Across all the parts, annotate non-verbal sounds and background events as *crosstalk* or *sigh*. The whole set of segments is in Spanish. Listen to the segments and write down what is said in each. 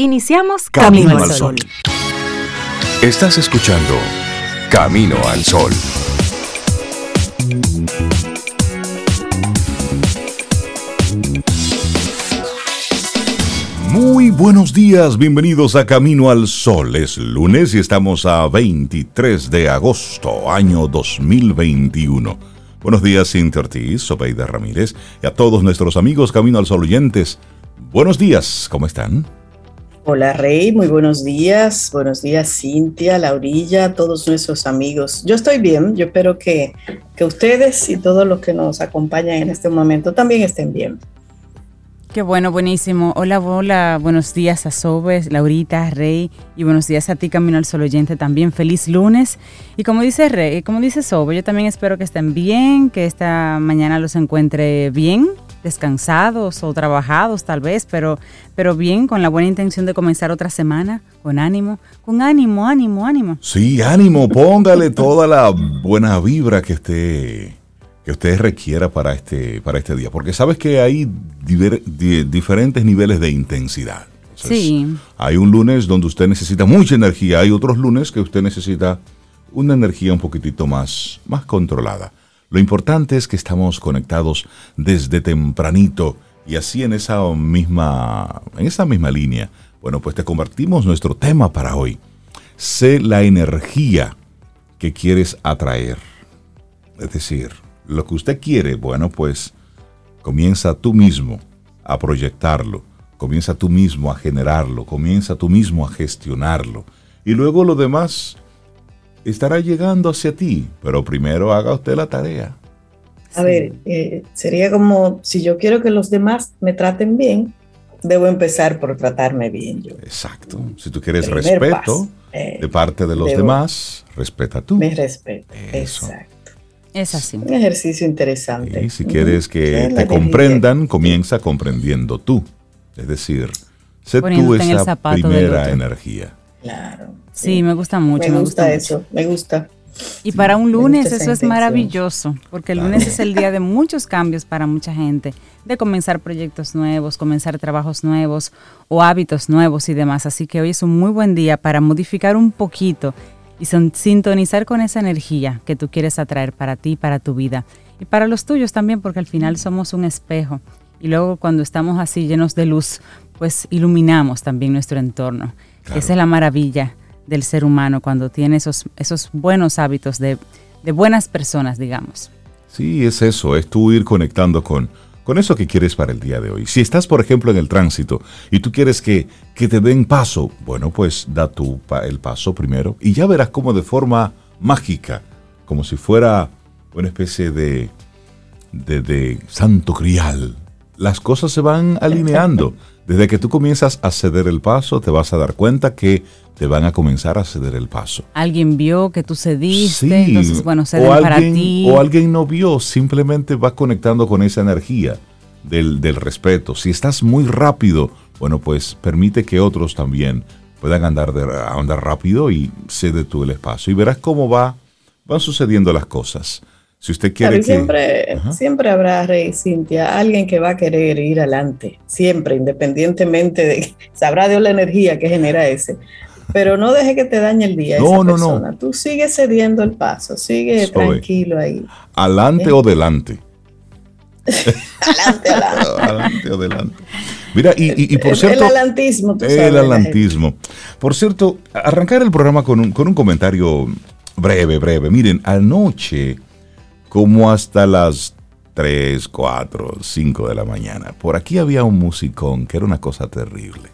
Iniciamos Camino, al Sol. Estás escuchando Camino al Sol. Muy buenos días, bienvenidos a Camino al Sol. Es lunes y estamos a 23 de agosto, año 2021. Buenos días, Cintia Ortiz, Sobeida Ramírez y a todos nuestros amigos Camino al Sol oyentes. Buenos días, ¿cómo están? Hola Rey, muy buenos días. Buenos días Cintia, Laurilla, todos nuestros amigos. Yo estoy bien, yo espero que, que ustedes y todos los que nos acompañan en este momento también estén bien. Qué bueno, buenísimo. Hola, hola, buenos días a Sobes, Laurita, Rey, y buenos días a ti, Camino al Sol Oyente también. Feliz lunes. Y como dice Rey, como dice Sobe, yo también espero que estén bien, que esta mañana los encuentre bien, descansados o trabajados tal vez, pero, pero bien, con la buena intención de comenzar otra semana, con ánimo, con ánimo, ánimo, ánimo. Sí, ánimo, póngale toda la buena vibra que esté que usted requiera para este, para este día, porque sabes que hay diferentes niveles de intensidad. sí. Hay un lunes donde usted necesita mucha energía, hay otros lunes que usted necesita una energía un poquitito más, más controlada. Lo importante es que estamos conectados desde tempranito y así en esa misma, en esa misma línea. Bueno, pues te convertimos nuestro tema para hoy. Sé la energía que quieres atraer. Es decir, lo que usted quiere, bueno, pues comienza tú mismo a proyectarlo, comienza tú mismo a generarlo, comienza tú mismo a gestionarlo. Y luego lo demás estará llegando hacia ti, pero primero haga usted la tarea. A ver, eh, sería como si yo quiero que los demás me traten bien, debo empezar por tratarme bien yo. Exacto. Si tú quieres respeto de eh, parte de los demás, respeta tú. Me respeto. Exacto. Es así. Un ejercicio interesante. Y si quieres que te comprendan, comienza comprendiendo tú. Es decir, sé tú esa primera energía. Claro. Sí, me gusta mucho. Me, gusta, eso, me gusta. Y para un lunes eso es maravilloso, porque el lunes es el día de muchos cambios para mucha gente, de comenzar proyectos nuevos, comenzar trabajos nuevos o hábitos nuevos y demás. Así que hoy es un muy buen día para modificar un poquito y sintonizar con esa energía que tú quieres atraer para ti, para tu vida y para los tuyos también, porque al final somos un espejo. Y luego cuando estamos así llenos de luz, pues iluminamos también nuestro entorno. Esa es la maravilla del ser humano cuando tiene esos, esos buenos hábitos de, de buenas personas, digamos. Sí, es eso, es tú ir conectando con, con eso que quieres para el día de hoy. Si estás, por ejemplo, en el tránsito y tú quieres que, que te den paso, bueno, pues da tú el paso primero y ya verás cómo de forma mágica, como si fuera una especie de, de, de santo crial, las cosas se van alineando. Desde que tú comienzas a ceder el paso, te vas a dar cuenta que te van a comenzar a ceder el paso. Alguien vio que tú cediste, entonces bueno, ceden alguien, para ti. O alguien no vio, simplemente va conectando con esa energía del, respeto. Si estás muy rápido, bueno, pues permite que otros también puedan andar, de, andar rápido y cede tú el espacio. Y verás cómo va, van sucediendo las cosas. Si usted quiere Siempre, siempre habrá, Rey Cintia, alguien que va a querer ir adelante. Siempre, independientemente de... *laughs* Sabrá Dios la energía que genera ese. Pero no deje que te dañe el día. No, esa no, persona. no. Tú sigues cediendo el paso, sigue tranquilo ahí. Alante o delante. *laughs* adelante, adelante. *laughs* adelante o delante. Mira, y, y, por cierto. El alantismo, tú sabes, El alantismo. Por cierto, arrancar el programa con un, con un comentario breve, breve. Miren, anoche como hasta las 3, 4, 5 de la mañana. Por aquí había un musicón que era una cosa terrible.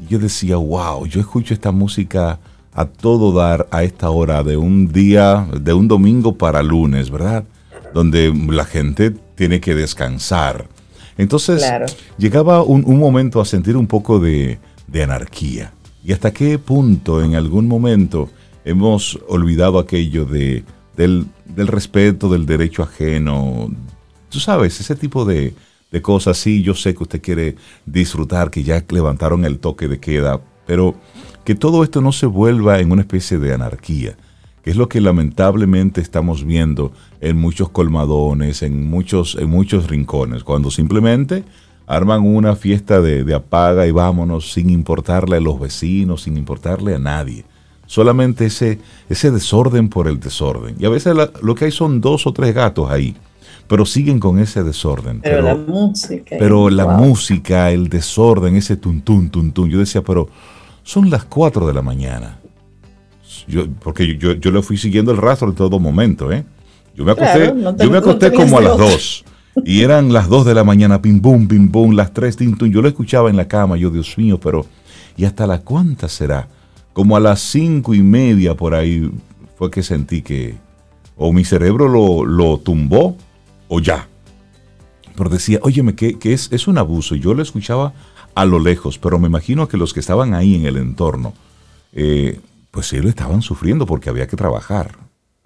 Y yo decía, wow, yo escucho esta música a todo dar a esta hora de un día, de un domingo para lunes, ¿verdad? Donde la gente tiene que descansar. Entonces llegaba un, momento a sentir un poco de, de anarquía. ¿Y hasta qué punto en algún momento hemos olvidado aquello de del, respeto, del derecho ajeno. Tú sabes, ese tipo de, de cosas. Sí, yo sé que usted quiere disfrutar, que ya levantaron el toque de queda, pero que todo esto no se vuelva en una especie de anarquía, que es lo que lamentablemente estamos viendo en muchos colmadones, en muchos, en muchos rincones, cuando simplemente arman una fiesta de, apaga y vámonos sin importarle a los vecinos, sin importarle a nadie. Solamente ese, ese desorden por el desorden. Y a veces lo que hay son dos o tres gatos ahí, pero siguen con ese desorden. Pero, la música. Pero la música, el desorden, ese tuntún, tuntún. Yo decía, pero son las cuatro de la mañana. Yo, porque yo, yo, le fui siguiendo el rastro en todo momento, ¿eh? Yo me acosté, yo me acosté como a las dos. Y eran las 2 de la mañana, pim pum, pim pum, las 3, tim Yo lo escuchaba en la cama, yo, Dios mío, pero ¿y hasta la cuánta será? Como a las cinco y media por ahí fue que sentí que o mi cerebro lo, lo tumbó o ya. Pero decía, óyeme, que, que es, es un abuso. Yo lo escuchaba a lo lejos, pero me imagino que los que estaban ahí en el entorno, eh, pues sí lo estaban sufriendo porque había que trabajar.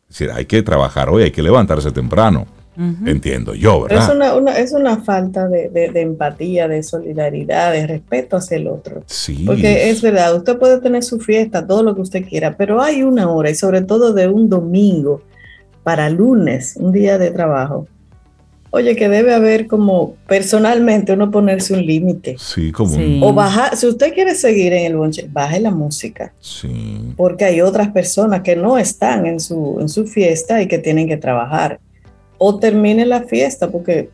Es decir, hay que trabajar hoy, hay que levantarse temprano. Entiendo yo, ¿verdad? Es una, es una falta de, empatía, de solidaridad, de respeto hacia el otro. Sí. Porque es verdad, usted puede tener su fiesta, todo lo que usted quiera, pero hay una hora, y sobre todo de un domingo para lunes, un día de trabajo. Oye, que debe haber como personalmente uno ponerse un límite. Sí, como O bajar, si usted quiere seguir en el bonche, baje la música. Sí. Porque hay otras personas que no están en su, en su fiesta y que tienen que trabajar o termine la fiesta, porque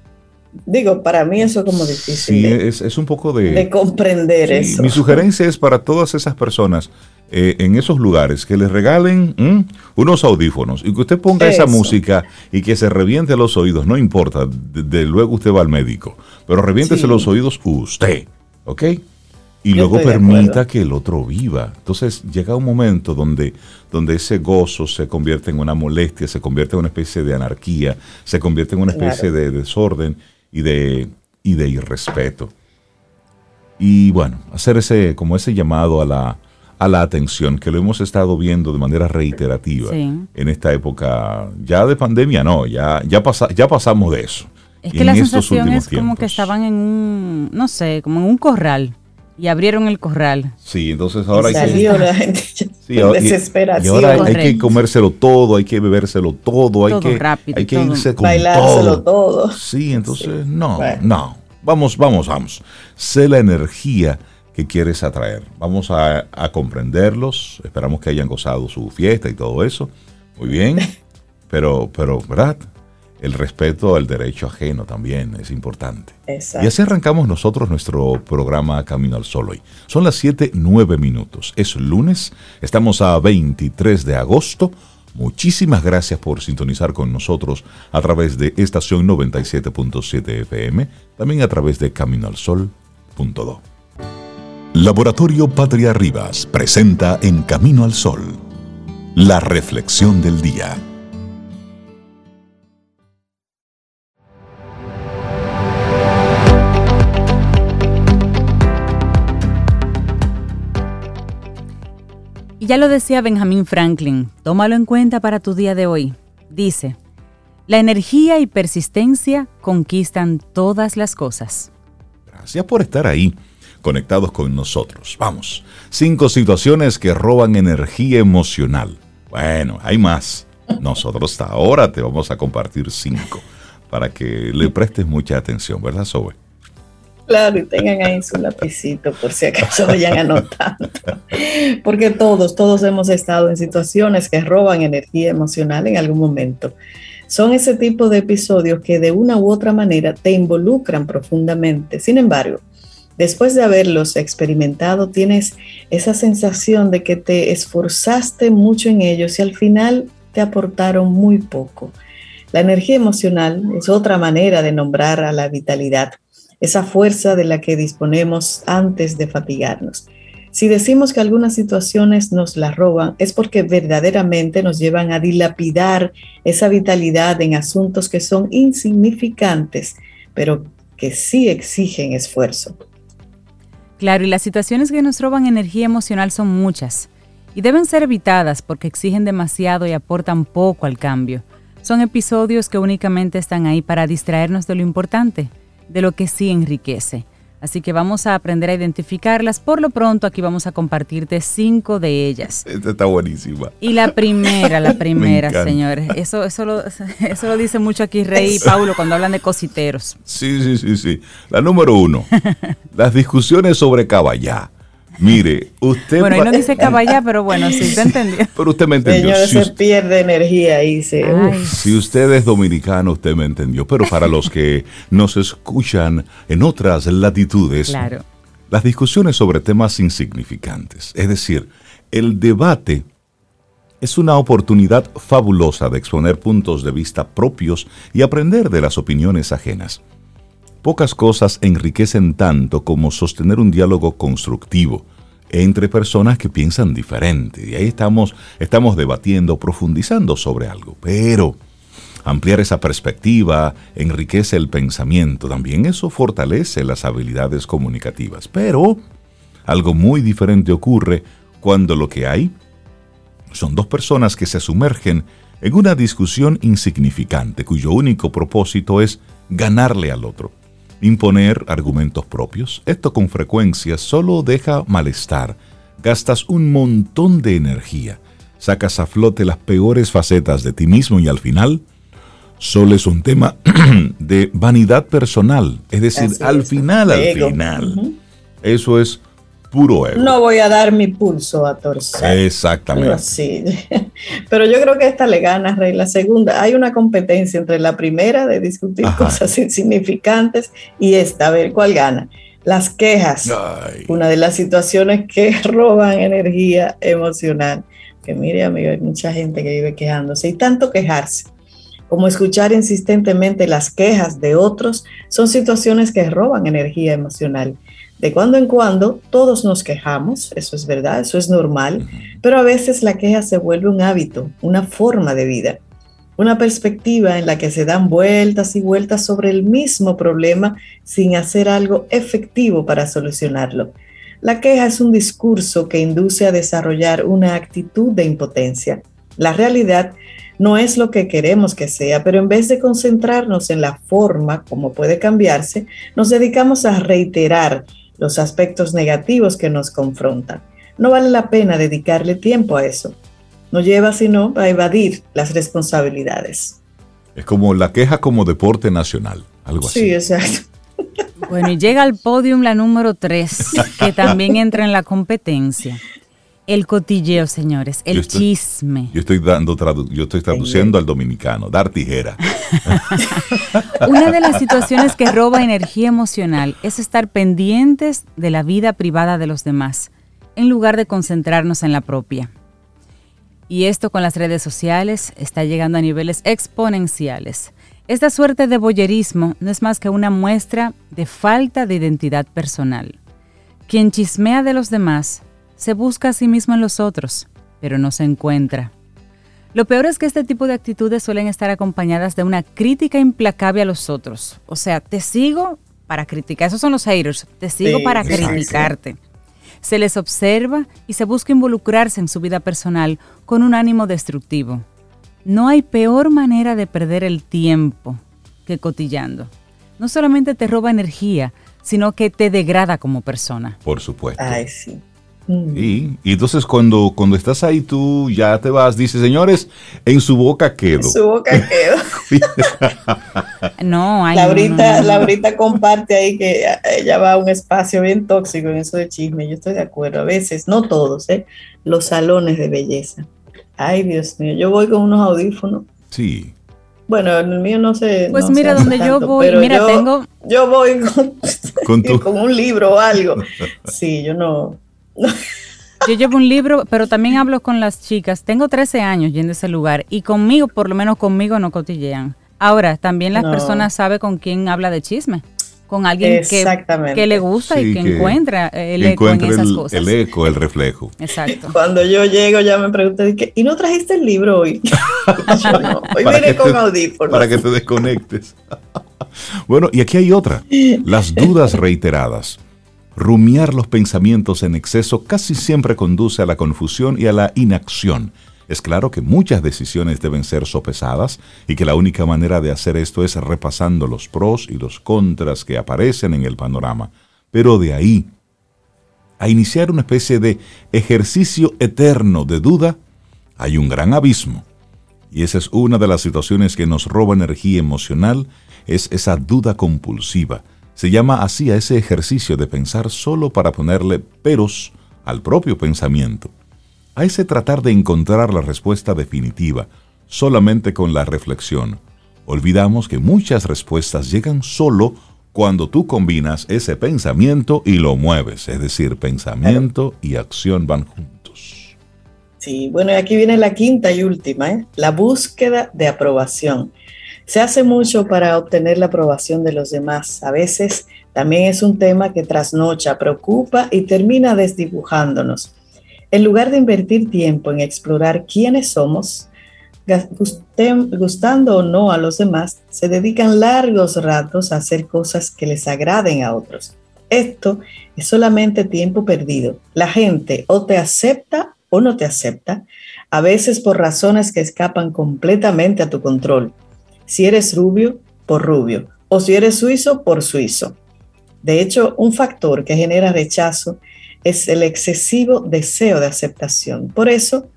digo, para mí eso es como difícil. Sí, es, un poco de... De comprender eso. Mi sugerencia es para todas esas personas eh, en esos lugares que les regalen unos audífonos y que usted ponga esa música y que se reviente los oídos, no importa, de, luego usted va al médico, pero reviéntese los oídos usted, ¿ok? y luego permita que el otro viva. Entonces llega un momento donde, donde ese gozo se convierte en una molestia, se convierte en una especie de anarquía, se convierte en una especie de desorden y de, y de irrespeto. Y bueno, hacer ese, como ese llamado a la, a la atención, que lo hemos estado viendo de manera reiterativa en esta época, ya de pandemia, no, ya, ya, pasa, ya pasamos de eso. Es que la sensación es como que estaban en un, no sé, como en un corral y abrieron el corral. Sí, entonces ahora hay que... la *laughs* gente desesperación. Y, ahora hay, que comérselo todo, hay que bebérselo todo, hay que, hay que irse con Bailárselo todo. Sí, entonces no, no. Vamos, vamos, vamos. Sé la energía que quieres atraer. Vamos a, a comprenderlos. Esperamos que hayan gozado su fiesta y todo eso. Muy bien. *laughs* Pero, pero, ¿verdad? El respeto al derecho ajeno también es importante. Y así arrancamos nosotros nuestro programa Camino al Sol hoy. Son las 7, 9 minutos. Es lunes, estamos a 23 de agosto. Muchísimas gracias por sintonizar con nosotros a través de estación 97.7 FM, también a través de caminoalsol.do. Laboratorio Patria Rivas presenta En Camino al Sol, la reflexión del día. Ya lo decía Benjamin Franklin, tómalo en cuenta para tu día de hoy. Dice, la energía y persistencia conquistan todas las cosas. Gracias por estar ahí, conectados con nosotros. Vamos, cinco situaciones que roban energía emocional. Bueno, hay más. Nosotros ahora te vamos a compartir cinco para que le prestes mucha atención, ¿verdad, Sobe? Claro, y tengan ahí su lapicito por si acaso vayan anotando. Porque todos, todos hemos estado en situaciones que roban energía emocional en algún momento. Son ese tipo de episodios que de una u otra manera te involucran profundamente. Sin embargo, después de haberlos experimentado, tienes esa sensación de que te esforzaste mucho en ellos y al final te aportaron muy poco. La energía emocional es otra manera de nombrar a la vitalidad esa fuerza de la que disponemos antes de fatigarnos. Si decimos que algunas situaciones nos la roban, es porque verdaderamente nos llevan a dilapidar esa vitalidad en asuntos que son insignificantes, pero que sí exigen esfuerzo. Claro, y las situaciones que nos roban energía emocional son muchas y deben ser evitadas porque exigen demasiado y aportan poco al cambio. Son episodios que únicamente están ahí para distraernos de lo importante, de lo que sí enriquece. Así que vamos a aprender a identificarlas. Por lo pronto, aquí vamos a compartirte cinco de ellas. Esta está buenísima. Y la primera, la *laughs* primera, señores. Eso, eso, lo, *laughs* eso lo dice mucho aquí Rey y Paulo cuando hablan de cositeros. Sí, sí, sí, sí. La número uno. *laughs* las discusiones sobre caballá. Mire, usted. Bueno, ahí no dice caballá, pero bueno, sí, te entendió. *laughs* Pero usted me entendió. Señor, se pierde energía ahí. Se, si usted es dominicano, usted me entendió. Pero para los que nos escuchan en otras latitudes, claro. las discusiones sobre temas insignificantes, es decir, el debate es una oportunidad fabulosa de exponer puntos de vista propios y aprender de las opiniones ajenas. Pocas cosas enriquecen tanto como sostener un diálogo constructivo entre personas que piensan diferente. Y ahí estamos, estamos debatiendo, profundizando sobre algo. Pero ampliar esa perspectiva enriquece el pensamiento. También eso fortalece las habilidades comunicativas. Pero algo muy diferente ocurre cuando lo que hay son dos personas que se sumergen en una discusión insignificante cuyo único propósito es ganarle al otro imponer argumentos propios. Esto con frecuencia solo deja malestar. Gastas un montón de energía, sacas a flote las peores facetas de ti mismo y al final solo es un tema *clears throat* de vanidad personal. Es decir, al final, al final, eso es puro ego. No voy a dar mi pulso a torcer. Exactamente. Sí. *laughs* Pero yo creo que esta le gana, Rey. La segunda, hay una competencia entre la primera de discutir cosas *laughs* insignificantes y esta, a ver cuál gana. Las quejas, una de las situaciones que *laughs* roban energía emocional. Que mire, amigo, hay mucha gente que vive quejándose y tanto quejarse como escuchar insistentemente las quejas de otros, son situaciones que roban energía emocional de cuando en cuando todos nos quejamos, eso es verdad, eso es normal, pero a veces la queja se vuelve un hábito, una forma de vida, una perspectiva en la que se dan vueltas y vueltas sobre el mismo problema sin hacer algo efectivo para solucionarlo. La queja es un discurso que induce a desarrollar una actitud de impotencia. La realidad no es lo que queremos que sea, pero en vez de concentrarnos en la forma, como puede cambiarse, nos dedicamos a reiterar los aspectos negativos que nos confrontan. No vale la pena dedicarle tiempo a eso. No lleva sino a evadir las responsabilidades. Es como la queja como deporte nacional, algo así. Sí, exacto. Bueno, y llega al podium la número 3, que también entra en la competencia. El cotilleo, señores, el chisme. Yo estoy dando yo estoy traduciendo al dominicano, dar tijera. *laughs* Una de las situaciones que roba energía emocional es estar pendientes de la vida privada de los demás, en lugar de concentrarnos en la propia. Y esto con las redes sociales está llegando a niveles exponenciales. Esta suerte de boyerismo no es más que una muestra de falta de identidad personal. Quien chismea de los demás se busca a sí mismo en los otros, pero no se encuentra. Lo peor es que este tipo de actitudes suelen estar acompañadas de una crítica implacable a los otros. O sea, te sigo para criticar. Esos son los haters. Te sigo para criticarte. Se les observa y se busca involucrarse en su vida personal con un ánimo destructivo. No hay peor manera de perder el tiempo que cotillando. No solamente te roba energía, sino que te degrada como persona. Por supuesto. Ay, sí. Y, entonces cuando, cuando estás ahí tú ya te vas, dice, señores, en su boca quedo. En su boca quedo. *laughs* no, hay Laurita, Laurita comparte ahí que ella va a un espacio bien tóxico en eso de chisme. Yo estoy de acuerdo. A veces, no todos, ¿eh? los salones de belleza. Ay, Dios mío, yo voy con unos audífonos. Sí. Bueno, el mío no sé. Pues mira, donde yo voy, mira, tengo. Yo voy con, con *laughs* un libro o algo. *laughs* Sí, yo no *laughs* yo llevo un libro, pero también hablo con las chicas. Tengo 13 años yendo a ese lugar y conmigo, por lo menos conmigo, no cotillean. Ahora, también las personas saben con quién habla de chisme. Con alguien que, que, le gusta y que, encuentra el eco en esas cosas. El eco, el reflejo. Exacto. *laughs* Cuando yo llego ya me preguntan, ¿y no trajiste el libro hoy? *laughs* no, hoy vine con audífonos. Para que te desconectes. bueno, y aquí hay otra. Las dudas reiteradas. Rumiar los pensamientos en exceso casi siempre conduce a la confusión y a la inacción. Es claro que muchas decisiones deben ser sopesadas y que la única manera de hacer esto es repasando los pros y los contras que aparecen en el panorama. Pero de ahí a iniciar una especie de ejercicio eterno de duda, hay un gran abismo. Y esa es una de las situaciones que nos roba energía emocional, es esa duda compulsiva. Se llama así a ese ejercicio de pensar solo para ponerle peros al propio pensamiento. A ese tratar de encontrar la respuesta definitiva, solamente con la reflexión. Olvidamos que muchas respuestas llegan solo cuando tú combinas ese pensamiento y lo mueves, es decir, pensamiento y acción van juntos. Sí, bueno, y aquí viene la quinta y última, ¿eh? la búsqueda de aprobación. Se hace mucho para obtener la aprobación de los demás. A veces también es un tema que trasnocha, preocupa y termina desdibujándonos. En lugar de invertir tiempo en explorar quiénes somos, gustando o no a los demás, se dedican largos ratos a hacer cosas que les agraden a otros. Esto es solamente tiempo perdido. La gente o te acepta o no te acepta, a veces por razones que escapan completamente a tu control. Si eres rubio, por rubio, o si eres suizo, por suizo. De hecho, un factor que genera rechazo es el excesivo deseo de aceptación. Por eso,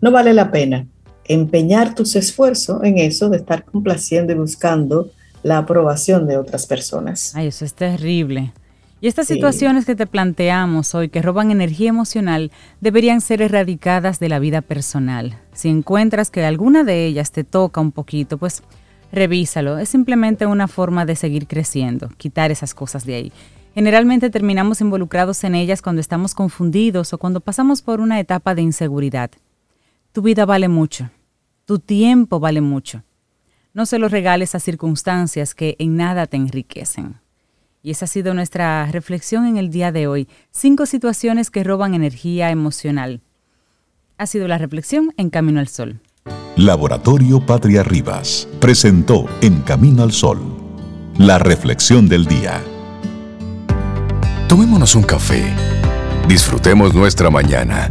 no vale la pena empeñar tus esfuerzos en eso de estar complaciendo y buscando la aprobación de otras personas. Ay, eso es terrible. Y estas situaciones que te planteamos hoy, que roban energía emocional, deberían ser erradicadas de la vida personal. Si encuentras que alguna de ellas te toca un poquito, pues revísalo. Es simplemente una forma de seguir creciendo, quitar esas cosas de ahí. Generalmente terminamos involucrados en ellas cuando estamos confundidos o cuando pasamos por una etapa de inseguridad. Tu vida vale mucho tu tiempo vale mucho. No se lo regales a circunstancias que en nada te enriquecen. Y esa ha sido nuestra reflexión en el día de hoy. Cinco situaciones que roban energía emocional. Ha sido la reflexión en Camino al Sol. Laboratorio Patria Rivas presentó En Camino al Sol la reflexión del día. Tomémonos un café. Disfrutemos nuestra mañana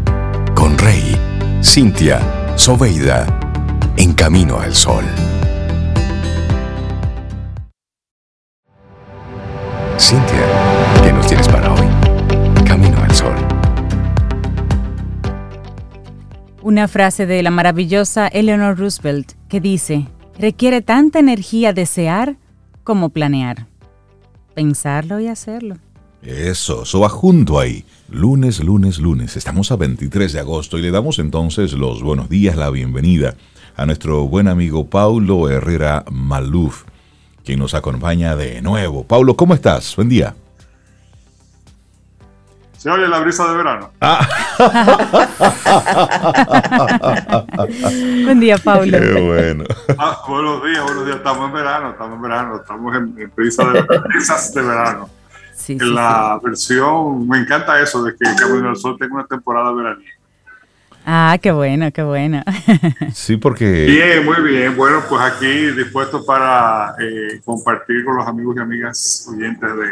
con Rey, Cintia, Soveida en Camino al Sol. Cintia, Una frase de la maravillosa Eleanor Roosevelt que dice, requiere tanta energía desear como planear. Pensarlo y hacerlo. Eso, eso va junto ahí. Lunes, lunes, lunes. Estamos a 23 de agosto y le damos entonces los buenos días, la bienvenida a nuestro buen amigo Paulo Herrera Maluf, quien nos acompaña de nuevo. Paulo, ¿cómo estás? Buen día. Se oye la brisa de verano. Ah. *laughs* Buen día, Paulo. Qué bueno. Ah, buenos días, buenos días. Estamos en verano, estamos en verano, estamos en, brisa de, brisas de verano. Sí, en la versión, me encanta eso de que Camino del Sol tenga una temporada veraniega. Ah, qué bueno, qué bueno. *laughs* Sí, porque... Bien, muy bien. Bueno, pues aquí dispuesto para eh, compartir con los amigos y amigas oyentes de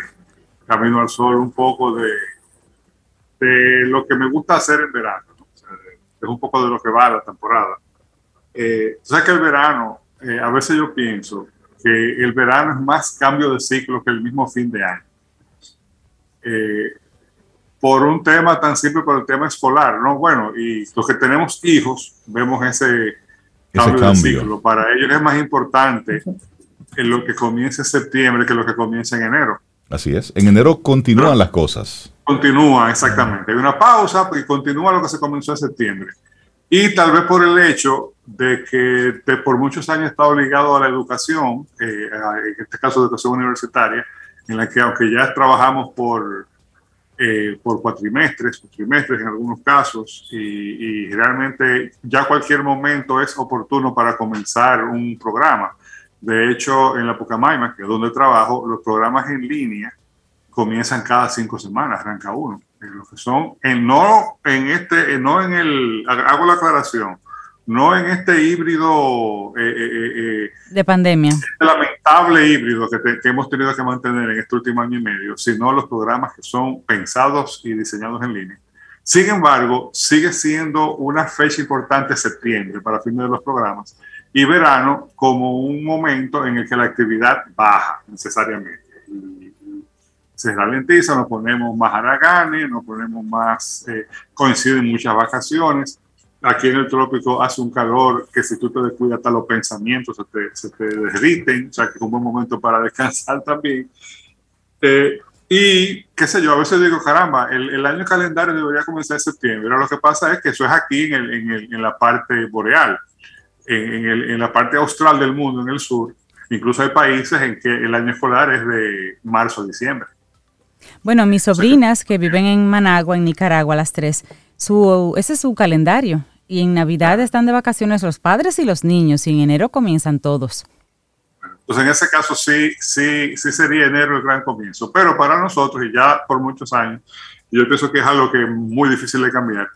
Camino al Sol un poco de, de lo que me gusta hacer en verano. es un poco de lo que va la temporada. Eh, sabes que el verano, eh, a veces yo pienso que el verano es más cambio de ciclo que el mismo fin de año. Eh, por un tema tan simple, por el tema escolar, ¿no? Bueno, y los que tenemos hijos, vemos ese, cambio, de ciclo. Para ellos es más importante en lo que comience en septiembre que lo que comience en enero. Así es. En enero continúan las cosas. Continúa, exactamente. Hay una pausa y continúa lo que se comenzó en septiembre. Y tal vez por el hecho de que por muchos años está obligado a la educación, eh, en este caso educación universitaria, en la que aunque ya trabajamos por eh, por cuatrimestres, trimestres en algunos casos, y, realmente ya cualquier momento es oportuno para comenzar un programa. De hecho, en la Pucamaima, que es donde trabajo, los programas en línea comienzan cada cinco semanas, arranca uno. En lo que son, en, no en este, no en el, hago la aclaración, no en este híbrido eh, eh, eh, de pandemia. Este lamentable híbrido que, que, hemos tenido que mantener en este último año y medio, sino los programas que son pensados y diseñados en línea. Sin embargo, sigue siendo una fecha importante septiembre para fin de los programas y verano como un momento en el que la actividad baja necesariamente. Se ralentiza, nos ponemos más haraganes, nos ponemos más, eh, coinciden muchas vacaciones. Aquí en el trópico hace un calor que si tú te descuidas hasta los pensamientos se te, se te derriten, o sea que es un buen momento para *laughs* descansar también. Eh, y qué sé yo, a veces digo, caramba, el, el, año calendario debería comenzar en septiembre, pero lo que pasa es que eso es aquí en, el, en, el, en la parte boreal, en, en, la parte austral del mundo, en el sur. Incluso hay países en que el año escolar es de marzo a diciembre. Bueno, mis sobrinas que viven en Managua, en Nicaragua, las tres, su, ese es su calendario. Y en Navidad están de vacaciones los padres y los niños, y en enero comienzan todos. Entonces, en ese caso sí, sí, sí sería enero el gran comienzo. Pero para nosotros, y ya por muchos años, yo pienso que es algo que es muy difícil de cambiar.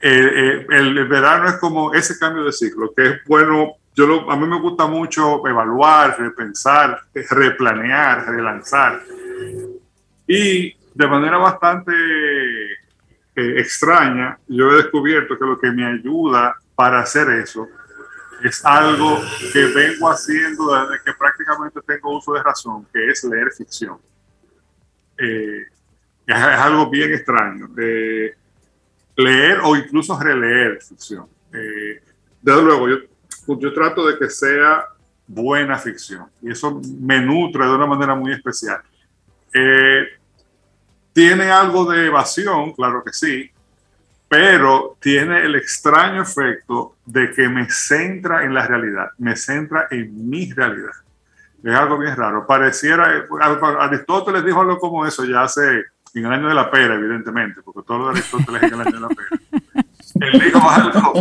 Eh, eh, el, verano es como ese cambio de ciclo, que es bueno. Yo a mí me gusta mucho evaluar, repensar, replanear, relanzar. Y de manera bastante eh, extraña, yo he descubierto que lo que me ayuda para hacer eso es algo que vengo haciendo desde que prácticamente tengo uso de razón, que es leer ficción. Eh, es, algo bien extraño. Eh, leer o incluso releer ficción. Eh, desde luego, yo, yo trato de que sea buena ficción y eso me nutre de una manera muy especial. Tiene algo de evasión, claro que sí, pero tiene el extraño efecto de que me centra en la realidad, me centra en mi realidad. Es algo bien raro. Pareciera, Aristóteles dijo algo como eso ya hace, en el año de la pera, evidentemente, porque todo de Aristóteles es en el año de la pera. Él dijo algo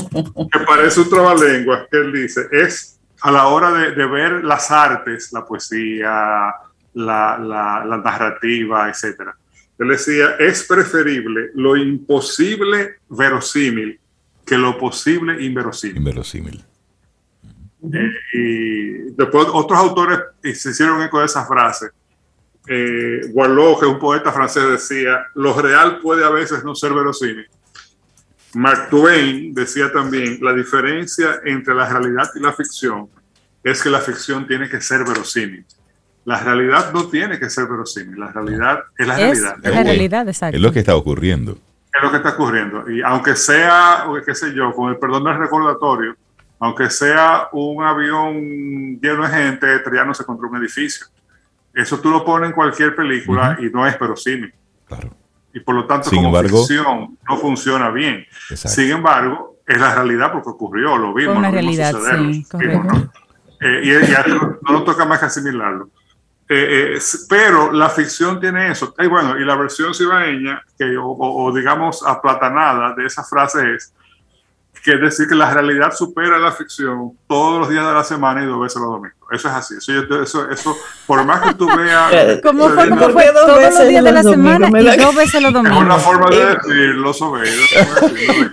que parece un trabalengua, que él dice, es a la hora de, de ver las artes, la poesía, la, la, la narrativa, etcétera él decía, es preferible lo imposible verosímil que lo posible inverosímil. Inverosímil. Eh, y después otros autores se hicieron eco de esa frase. Eh, que es un poeta francés, decía, lo real puede a veces no ser verosímil. Mark Twain decía también, la diferencia entre la realidad y la ficción es que la ficción tiene que ser verosímil la realidad no tiene que ser verosímil, la realidad es la realidad. Es la realidad, exacto. Es lo que está ocurriendo. Es lo que está ocurriendo. Y aunque sea, qué sé yo, con el perdón del recordatorio, aunque sea un avión lleno de gente estrellándose contra un edificio, eso tú lo pones en cualquier película y no es verosímil. Claro. Y por lo tanto, como ficción no funciona bien. Sin embargo, es la realidad porque ocurrió, lo vimos. Una realidad, sí, correcto. Eh, y, ya no, no nos toca más que asimilarlo. Eh, eh, pero la ficción tiene eso. Y bueno, y la versión cibaeña, que, o, digamos aplatanada de esa frase es, que es decir que la realidad supera la ficción todos los días de la semana y dos veces los domingos. Eso es así. Eso, eso, eso por más que tú veas... *laughs* ¿Cómo fue? ¿Cómo fue? Todos los días de la semana y dos veces los *laughs* domingos. Es una forma de decirlo, sobre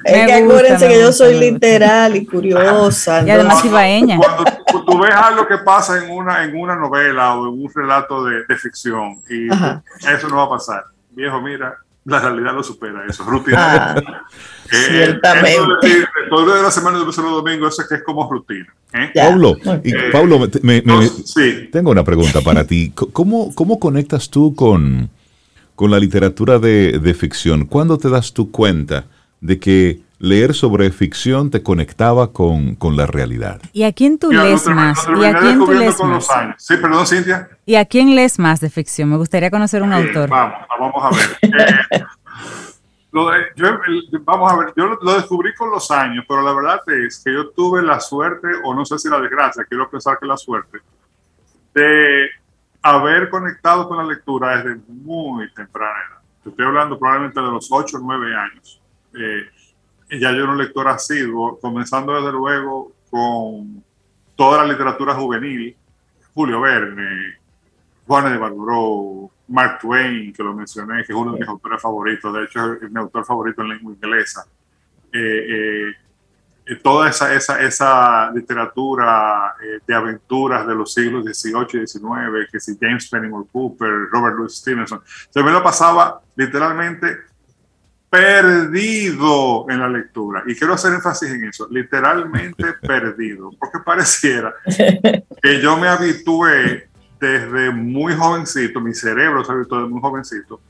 Es que acuérdense que yo soy literal y curiosa. Y además cibaeña. Cuando tú ves algo que pasa en una, en una novela o en un relato de, de ficción y eso no va a pasar. Viejo, mira, la realidad lo supera eso, rutina. Ah, eh, ciertamente. todo de la semana de los domingos, eso es que es como rutina. ¿eh? Pablo, y, eh, Pablo me, sí. tengo una pregunta para ti. *laughs* ¿Cómo, cómo conectas tú con, con la literatura de, de ficción? ¿Cuándo te das tu cuenta de que leer sobre ficción te conectaba con, con la realidad. ¿Y a quién tú lees más? ¿Y a quién tú lees más? Sí, perdón, Cintia. ¿Y a quién lees más de ficción? Me gustaría conocer un autor. Vamos, vamos a ver. *laughs* Eh, lo yo, vamos a ver, yo lo, descubrí con los años, pero la verdad es que yo tuve la suerte, o no sé si la desgracia, quiero pensar que la suerte, de haber conectado con la lectura desde muy temprana edad. Estoy hablando probablemente de los 8 o 9 años. Eh, ya yo era un lector asiduo, comenzando desde luego con toda la literatura juvenil, Julio Verne, Juan de Barbaro, Mark Twain, que lo mencioné, que es uno de mis autores favoritos, de hecho es mi autor favorito en lengua inglesa. Eh, eh, eh, toda esa, esa, esa literatura de aventuras de los siglos XVIII y XIX, que si James Fenimore Cooper, Robert Louis Stevenson, se me lo pasaba literalmente perdido en la lectura. Y quiero hacer énfasis en eso, literalmente *laughs* perdido, porque pareciera que yo me habitué desde muy jovencito, mi cerebro se habituó desde muy jovencito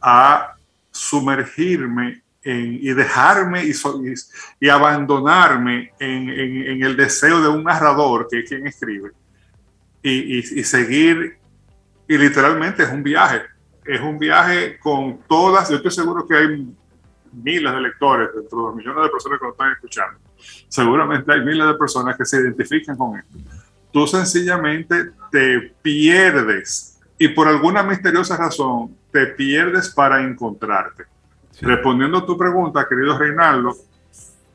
a sumergirme y dejarme y, y, abandonarme en, en, el deseo de un narrador, que es quien escribe, y, y, seguir, y literalmente es un viaje, es un viaje con todas, yo estoy seguro que hay miles de lectores dentro de los millones de personas que lo están escuchando, seguramente hay miles de personas que se identifican con esto. Tú sencillamente te pierdes y por alguna misteriosa razón te pierdes para encontrarte. Respondiendo a tu pregunta, querido Reinaldo,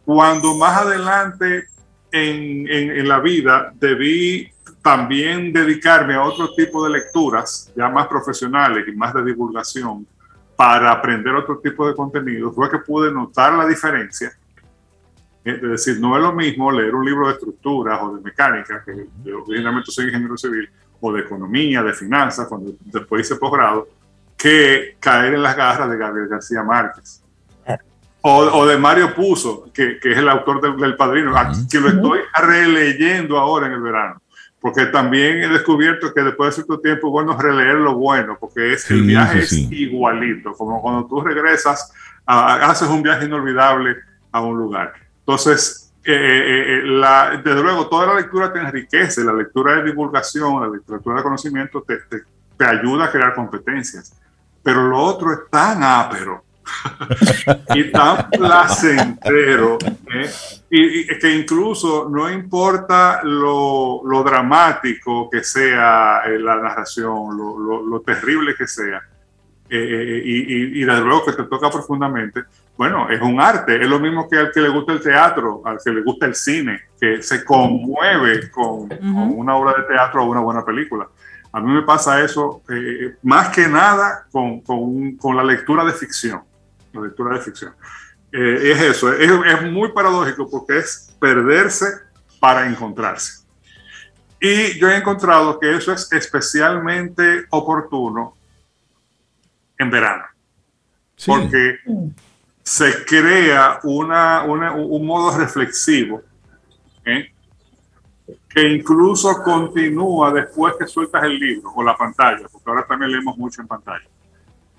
cuando más adelante en, en, la vida debí también dedicarme a otro tipo de lecturas, ya más profesionales y más de divulgación, para aprender otro tipo de contenido, fue que pude notar la diferencia. Es decir, no es lo mismo leer un libro de estructuras o de mecánica, que yo originalmente soy ingeniero civil, o de economía, de finanzas, cuando después hice posgrado, que caer en las garras de Gabriel García Márquez. O, de Mario Puzo, que, que, es el autor del, Padrino, que lo estoy releyendo ahora en el verano. Porque también he descubierto que después de cierto tiempo es bueno releer lo bueno, porque es, el viaje es igualito, como cuando tú regresas, haces un viaje inolvidable a un lugar. Entonces, eh, eh, eh, la, desde luego, toda la lectura te enriquece, la lectura de divulgación, la lectura de conocimiento te, te, te ayuda a crear competencias pero lo otro es tan ápero *laughs* y tan placentero ¿eh? y, que incluso no importa lo, lo dramático que sea eh, la narración, lo, lo, terrible que sea, eh, y, y, desde luego que te toca profundamente, bueno, es un arte, es lo mismo que al que le gusta el teatro, al que le gusta el cine, que se conmueve con, con una obra de teatro o una buena película. A mí me pasa eso más que nada con, con, con, la lectura de ficción. La lectura de ficción. Eh, es eso, es, es, muy paradójico porque es perderse para encontrarse. Y yo he encontrado que eso es especialmente oportuno en verano. Porque se crea una, una, un modo reflexivo ¿eh? que incluso continúa después que sueltas el libro o la pantalla, porque ahora también leemos mucho en pantalla,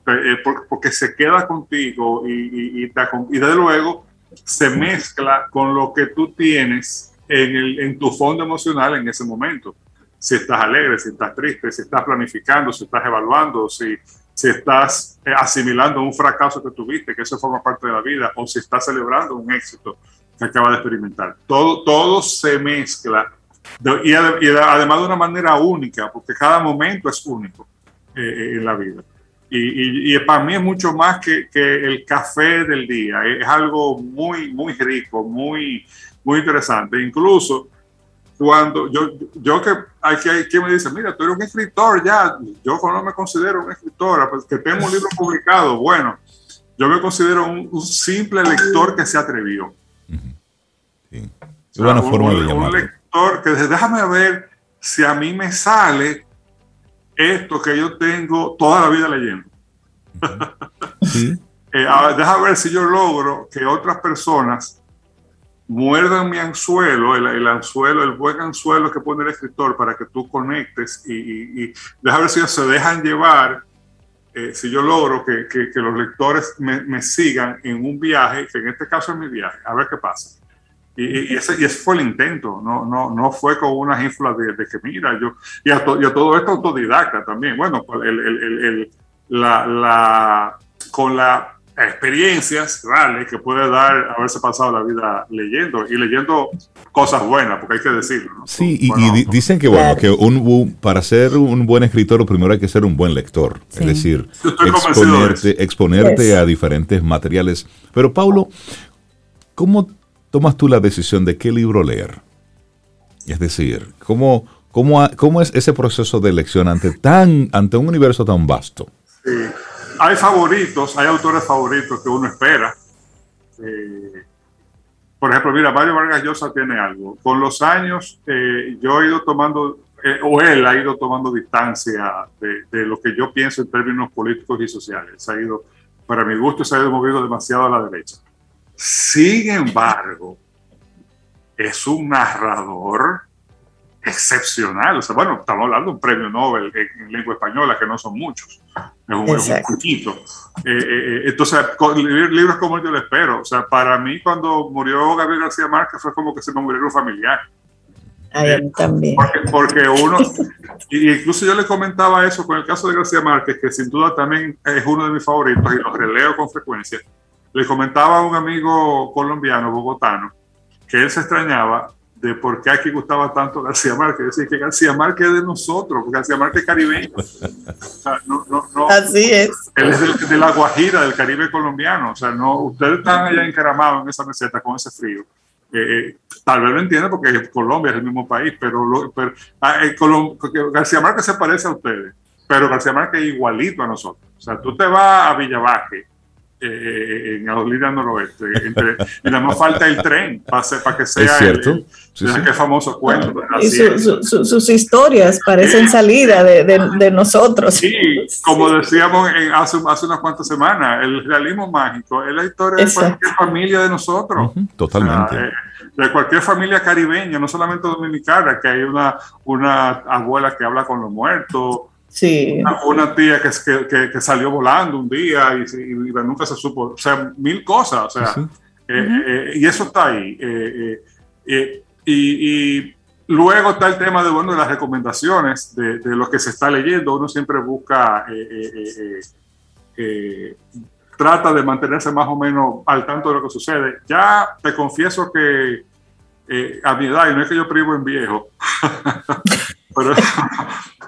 eh, eh, porque se queda contigo y, y, y, desde luego se mezcla con lo que tú tienes en, el, en tu fondo emocional en ese momento. Si estás alegre, si estás triste, si estás planificando, si estás evaluando, si, si estás eh, asimilando un fracaso que tuviste, que eso forma parte de la vida, o si estás celebrando un éxito que acabas de experimentar. Todo, todo se mezcla y, además de una manera única, porque cada momento es único eh, eh, en la vida. Y, y, para mí es mucho más que, que, el café del día, es algo muy, muy rico, muy, muy interesante. Incluso cuando yo, yo que hay que quien me dice, mira, tú eres un escritor ya, yo no me considero un escritor, pues que tengo un libro publicado, bueno, yo me considero un, simple lector que se atrevió. Sí. Una forma de llamarlo que dice, déjame ver si a mí me sale esto que yo tengo toda la vida leyendo. *laughs* Eh, déjame ver si yo logro que otras personas muerdan mi anzuelo, el, anzuelo, el buen anzuelo que pone el escritor para que tú conectes y, y, déjame ver si ellos se dejan llevar, eh, si yo logro que, que, los lectores me, me, sigan en un viaje, que en este caso es mi viaje, a ver qué pasa. Y, ese, y, ese, fue el intento, no, no, no fue con unas ínfulas de, que mira, yo, y a, todo esto autodidacta también, bueno, pues el, el, el, la, la, con las experiencias reales que puede dar haberse pasado la vida leyendo y leyendo cosas buenas, porque hay que decirlo. Sí, y, dicen que bueno, que un, para ser un buen escritor primero hay que ser un buen lector, es decir, exponerte, exponerte a diferentes materiales. Pero Paulo, ¿cómo tomas tú la decisión de qué libro leer? Es decir, ¿cómo, cómo, cómo es ese proceso de elección ante, tan, ante un universo tan vasto? Hay favoritos, hay autores favoritos que uno espera. Por ejemplo, mira, Mario Vargas Llosa tiene algo. Con los años, eh, yo he ido tomando, eh, o él ha ido tomando distancia de, de, lo que yo pienso en términos políticos y sociales. Ha ido, para mi gusto, se ha ido movido demasiado a la derecha. Sin embargo, es un narrador excepcional. O sea, bueno, estamos hablando de un premio Nobel en, lengua española, que no son muchos, es un, es poquito. Eh, eh, eh, entonces, libros como yo le espero. O sea, para mí, cuando murió Gabriel García Márquez, fue como que se me murió un familiar. Ay, también. Porque, uno, incluso yo le comentaba eso con el caso de García Márquez, que sin duda también es uno de mis favoritos y lo releo con frecuencia. Le comentaba a un amigo colombiano, bogotano, que él se extrañaba de por qué aquí gustaba tanto García Márquez. Es decir, que García Márquez es de nosotros, porque García Márquez es caribeño. *laughs* Así es. Él es de la Guajira, del Caribe colombiano. O sea, no, ustedes están allá encaramados en esa meseta con ese frío. Eh, eh, tal vez lo entienden porque Colombia es el mismo país, pero, pero ah, García Márquez se parece a ustedes, pero García Márquez es igualito a nosotros. O sea, tú te vas a Villabaje eh, en Adolina Noroeste. Entre, y nada más falta el tren para, para que sea. ¿Es cierto? El, sí, sí. famoso cuento. Y sus historias parecen salida de, de, nosotros. Sí, como decíamos en, hace, hace unas cuantas semanas, el realismo mágico es la historia de cualquier familia de nosotros. totalmente. Eh, de cualquier familia caribeña, no solamente dominicana, que hay una, una abuela que habla con los muertos Sí. Una, tía que, que, que, salió volando un día y, y, nunca se supo, o sea, mil cosas, o sea, eh, eh, y eso está ahí. Eh, y, y, luego está el tema de, bueno, de las recomendaciones de, de lo que se está leyendo, uno siempre busca, trata de mantenerse más o menos al tanto de lo que sucede. Ya te confieso que a mi edad, y no es que yo privo en viejo, *laughs* pero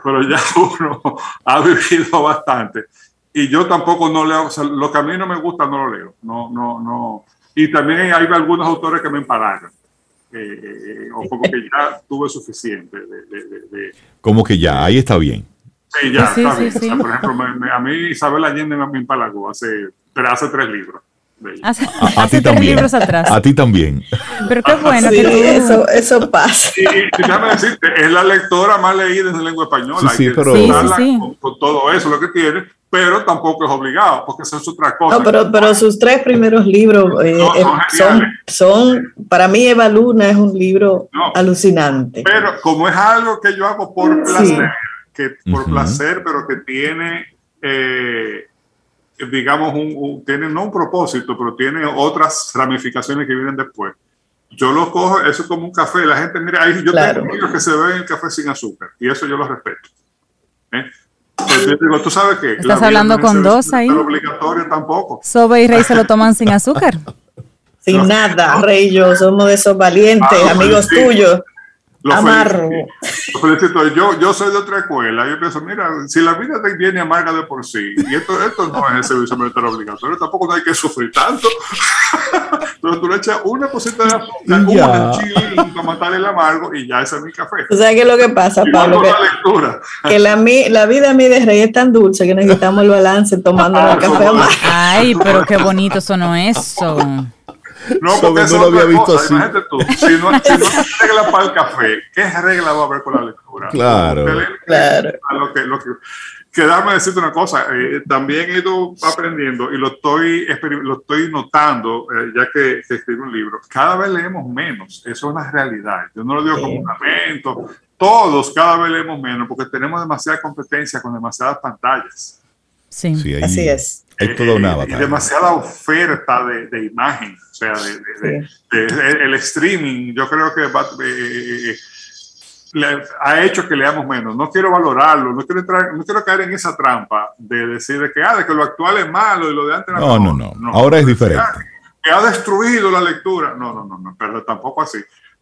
pero ya *laughs* uno ha vivido bastante. Y yo tampoco no leo, o sea, lo que a mí no me gusta no lo leo. No, no, no. Y también hay algunos autores que me empalagan. Eh, eh, o como que ya tuve suficiente. De, como que ya, ahí está bien. Sí, ya, está bien. por ejemplo, a mí Isabel Allende me empalagó hace, hace tres libros. Hace, a, ti también. libros atrás. A ti también. Pero qué bueno sí, que eso, eso pasa. Y, déjame decirte, es la lectora más leída en lengua española. Sí, sí, pero... Con, con, todo eso lo que tiene, pero tampoco es obligado, porque eso es otra cosa. No, pero, pero sus tres primeros libros eh, no, son, eh, son, son, para mí Eva Luna es un libro no, alucinante. Pero como es algo que yo hago por placer, que por uh -huh. placer, pero que tiene... Eh, digamos, un, tiene no un propósito, pero tiene otras ramificaciones que vienen después. Yo lo cojo, eso es como un café. La gente, mira, ahí yo claro. tengo amigos que se beben el café sin azúcar y eso yo lo respeto. ¿eh? Pues digo, tú sabes que. Estás hablando con dos ahí. No obligatorio tampoco. Sobe y Rey se lo toman sin azúcar. *laughs* sin no, nada, Rey y yo somos de esos valientes, ah, amigos sí. tuyos. Lo Amarro. Felicito. Lo felicito. Yo, yo soy de otra escuela. Yo pienso, mira, si la vida te viene amarga de por sí, y esto, esto no es el servicio militar obligatorio, tampoco no hay que sufrir tanto. *laughs* Pero tú le echas una cosita de azúcar, un chile para matar el amargo, y ya ese es mi café. O sea, ¿qué es lo que pasa, y Pablo? Que, lectura. que la, la vida a mí de rey es tan dulce que necesitamos el balance tomando el café amargo. Ay, pero qué bonito sonó eso. No, porque eso no lo había visto cosa. así. Imagínate tú, si no, si no regla para el café, ¿qué regla va a haber con la lectura? Claro. claro. Lo que, lo que, que dame decirte una cosa, eh, también he ido aprendiendo y lo estoy, lo estoy notando, eh, ya que, que escribo un libro, cada vez leemos menos, eso es una realidad. Yo no lo digo sí. como un lamento, todos cada vez leemos menos porque tenemos demasiada competencia con demasiadas pantallas. Sí, sí ahí, así es. Hay toda una batalla. Y demasiada oferta de, de imagen, o sea, de, de, sí. el streaming, yo creo que va, eh, le, ha hecho que leamos menos. No quiero valorarlo, no quiero, entrar, no quiero caer en esa trampa de decir de que, ah, de que lo actual es malo y lo de antes era no, no, no, no, Ahora es diferente. Que ha destruido la lectura. No, no, no, no, pero tampoco así.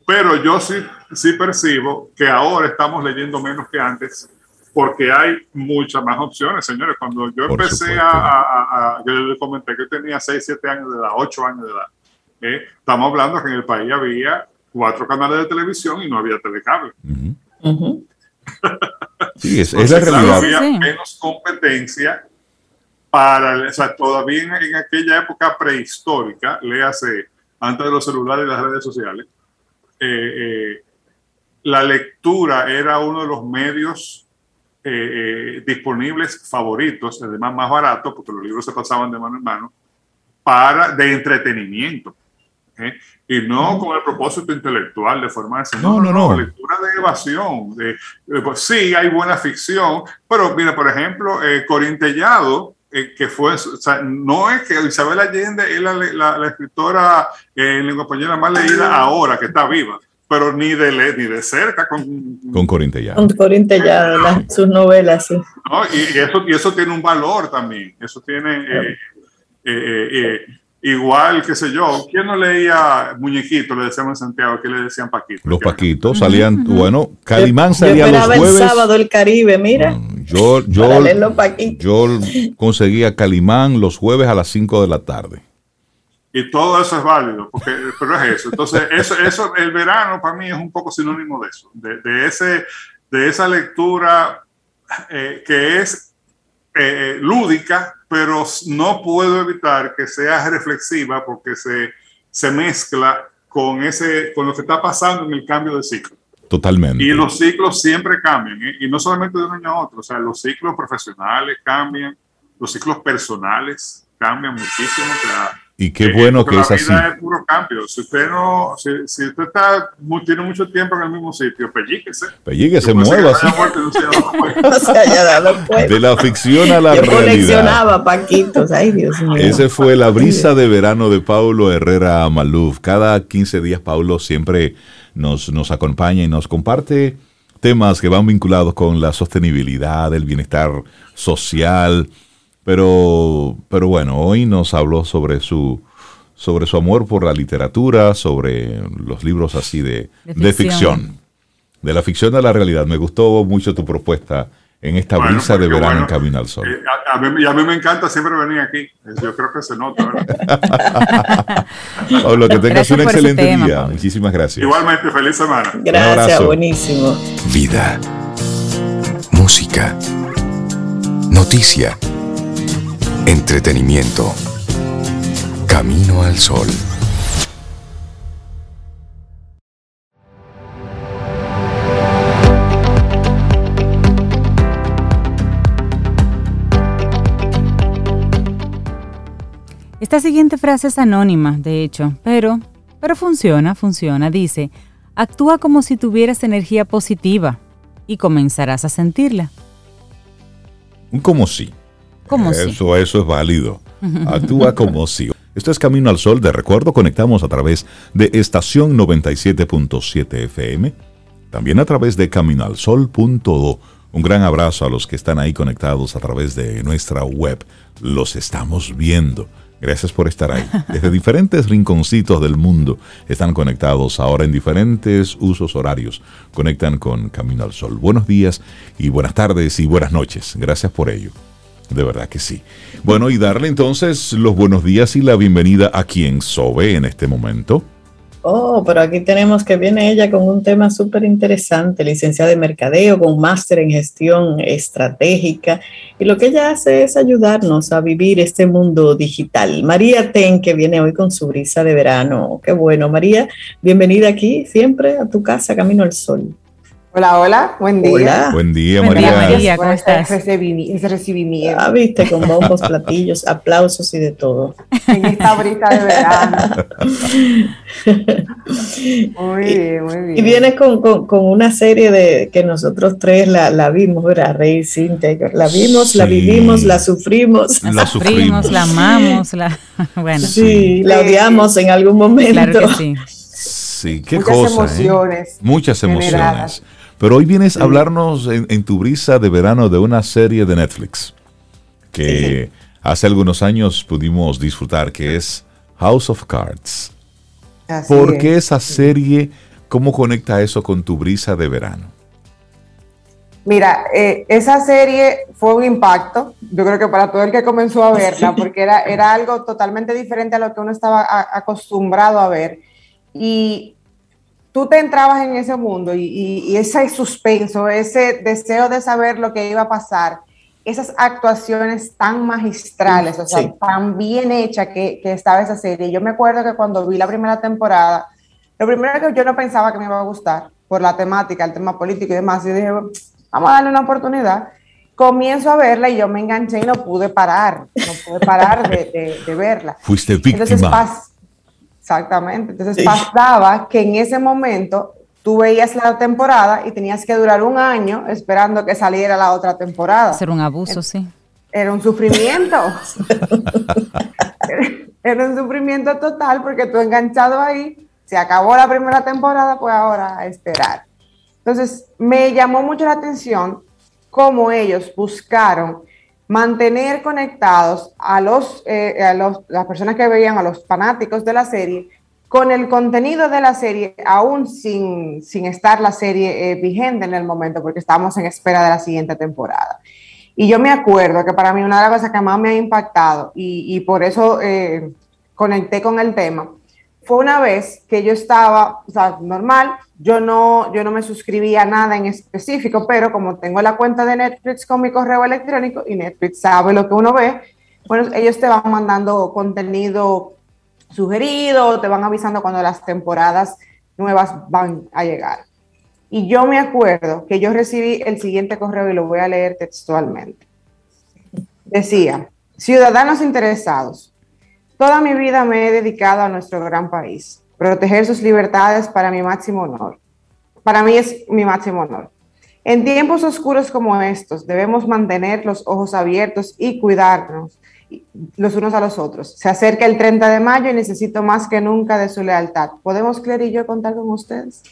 Pero yo sí, sí percibo que ahora estamos leyendo menos que antes porque hay muchas más opciones, señores. Cuando yo Por empecé a, a, a, yo les comenté que tenía 6, 7 años de edad, 8 años de edad. ¿eh? Estamos hablando que en el país había cuatro canales de televisión y no había telecable. Uh -huh. Uh -huh. sí, es, es la realidad. Había sí. menos competencia para, o sea, todavía en, en aquella época prehistórica, léase antes de los celulares y las redes sociales, eh, eh, la lectura era uno de los medios eh, eh, disponibles favoritos, además más barato, porque los libros se pasaban de mano en mano, para, de entretenimiento. ¿eh? y no con el propósito intelectual de formarse. No, no, no. Lectura de evasión. De, pues, sí, hay buena ficción, pero mira, por ejemplo, eh, Corintellado, que fue, o sea, no es que Isabel Allende es la, la, escritora en lengua española más leída ahora, que está viva pero ni de, ni de cerca con, con Corintellado. Con Corintellado, sus novelas, sí. Y, eso, y eso tiene un valor también. Eso tiene. Eh, Igual, qué sé yo, ¿quién no leía Muñequito? Le decíamos en Santiago, ¿qué le decían Paquito? Los Paquitos salían, bueno, Calimán salía los jueves. el sábado el Caribe, mira. Mm, yo, yo, yo conseguía Calimán los jueves a las 5 de la tarde. Y todo eso es válido, porque, pero es eso. Entonces, eso, eso, el verano para mí es un poco sinónimo de eso, de, ese, de esa lectura eh, que es eh, lúdica, pero no puedo evitar que sea reflexiva porque se, se mezcla con, ese, con lo que está pasando en el cambio de ciclo. Totalmente. Y los ciclos siempre cambian, ¿eh? y no solamente de un año a otro, o sea, los ciclos profesionales cambian, los ciclos personales cambian muchísimo. O sea, y qué bueno que es así. La vida es puro cambio. Si usted no, si, si, usted está, tiene mucho tiempo en el mismo sitio, pellíquese. Pellíquese, mueva así. *laughs* No se haya dado cuenta. De la ficción a la Yo realidad. coleccionaba paquitos, ay Dios mío. Ese fue la brisa de verano de Paulo Herrera Maluf. Cada 15 días Paulo siempre nos, nos acompaña y nos comparte temas que van vinculados con la sostenibilidad, el bienestar social, pero, pero bueno, hoy nos habló sobre su, sobre su amor por la literatura, sobre los libros así de, de, ficción. de la ficción a la realidad. Me gustó mucho tu propuesta en esta brisa de verano en Camino al Sol. Eh, a, mí, a, mí, me encanta siempre venir aquí. Yo creo que se nota. ¿verdad? *laughs* Pablo, que tengas un excelente día. Muchísimas gracias. Igualmente, feliz semana. Gracias, buenísimo. Vida, música, noticia Entretenimiento. Camino al sol. Esta siguiente frase es anónima, de hecho, pero, pero funciona, funciona. Dice, actúa como si tuvieras energía positiva y comenzarás a sentirla. Como si eso, eso es válido. Actúa como si. Esto es Camino al Sol. De recuerdo, conectamos a través de estación 97.7 FM. También a través de caminoalsol.do. Un gran abrazo a los que están ahí conectados a través de nuestra web. Los estamos viendo. Gracias por estar ahí. Desde *laughs* diferentes rinconcitos del mundo están conectados ahora en diferentes usos horarios. Conectan con Camino al Sol. Buenos días y buenas tardes y buenas noches. Gracias por ello. De verdad que sí. Bueno, y darle entonces los buenos días y la bienvenida a quien sobe en este momento. Oh, pero aquí tenemos que viene ella con un tema súper interesante, licenciada de mercadeo, con máster en gestión estratégica. Y lo que ella hace es ayudarnos a vivir este mundo digital. María Ten, que viene hoy con su brisa de verano. Qué bueno, María. Bienvenida aquí, siempre a tu casa, Camino al Sol. Hola, hola, buen día. Buen día, María. María, ¿cómo estás? Ese recibimiento. Ah, viste, con bombos, platillos, aplausos y de todo. En esta brisa de verano. muy bien, muy bien. Y vienes con, con, una serie de que nosotros tres la, la vimos, ¿verdad? Rey, Cintia, la vimos, la vivimos, la sufrimos. La, sufrimos, la amamos, la, *laughs* bueno. Sí, la odiamos en algún momento. Claro que sí. Sí, qué Muchas cosa. ¿eh? Emociones Muchas emociones. Pero hoy vienes a hablarnos en, tu brisa de verano de una serie de Netflix que hace algunos años pudimos disfrutar, que es House of Cards. ¿Por qué esa serie? ¿Cómo conecta eso con tu brisa de verano? Mira, eh, esa serie fue un impacto, yo creo que para todo el que comenzó a *laughs* verla, porque era, era algo totalmente diferente a lo que uno estaba acostumbrado a ver. Y tú te entrabas en ese mundo y, ese suspenso, ese deseo de saber lo que iba a pasar, esas actuaciones tan magistrales, o sea, tan bien hecha que, estaba esa serie. Yo me acuerdo que cuando vi la primera temporada, lo primero que yo no pensaba que me iba a gustar por la temática, el tema político y demás, y dije, vamos a darle una oportunidad. Comienzo a verla y yo me enganché y no pude parar, no pude parar de, verla. Fuiste víctima. Exactamente. Entonces pasaba que en ese momento tú veías la temporada y tenías que durar un año esperando que saliera la otra temporada. Ser un abuso, sí. Era un sufrimiento. *laughs* era un sufrimiento total porque tú enganchado ahí, se acabó la primera temporada, pues ahora a esperar. Entonces, me llamó mucho la atención cómo ellos buscaron mantener conectados a, los, eh, a los, las personas que veían, a los fanáticos de la serie, con el contenido de la serie, aún sin, sin estar la serie eh, vigente en el momento, porque estamos en espera de la siguiente temporada. Y yo me acuerdo que para mí una de las cosas que más me ha impactado y, por eso eh, conecté con el tema, fue una vez que yo estaba, o sea, normal, yo no, yo no me suscribía a nada en específico, pero como tengo la cuenta de Netflix con mi correo electrónico y Netflix sabe lo que uno ve, bueno, ellos te van mandando contenido sugerido, te van avisando cuando las temporadas nuevas van a llegar. Y yo me acuerdo que yo recibí el siguiente correo y lo voy a leer textualmente. Decía, ciudadanos interesados, toda mi vida me he dedicado a nuestro gran país. Proteger sus libertades para mi máximo honor. Para mí es mi máximo honor. En tiempos oscuros como estos, debemos mantener los ojos abiertos y cuidarnos los unos a los otros. Se acerca el 30 de mayo y necesito más que nunca de su lealtad. ¿Podemos, Claire y yo, contar con ustedes?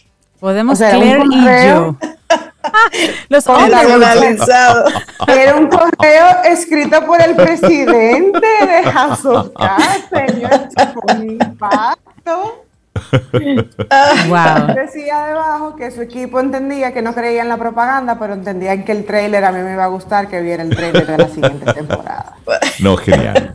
Podemos o Claire y yo. *laughs* Los hombres. Era un correo escrito por el presidente de House of señor. Con impacto. Wow. Decía debajo que su equipo entendía que no creía en la propaganda, pero entendían que el trailer a mí me iba a gustar que viera el trailer de la siguiente temporada. No, genial.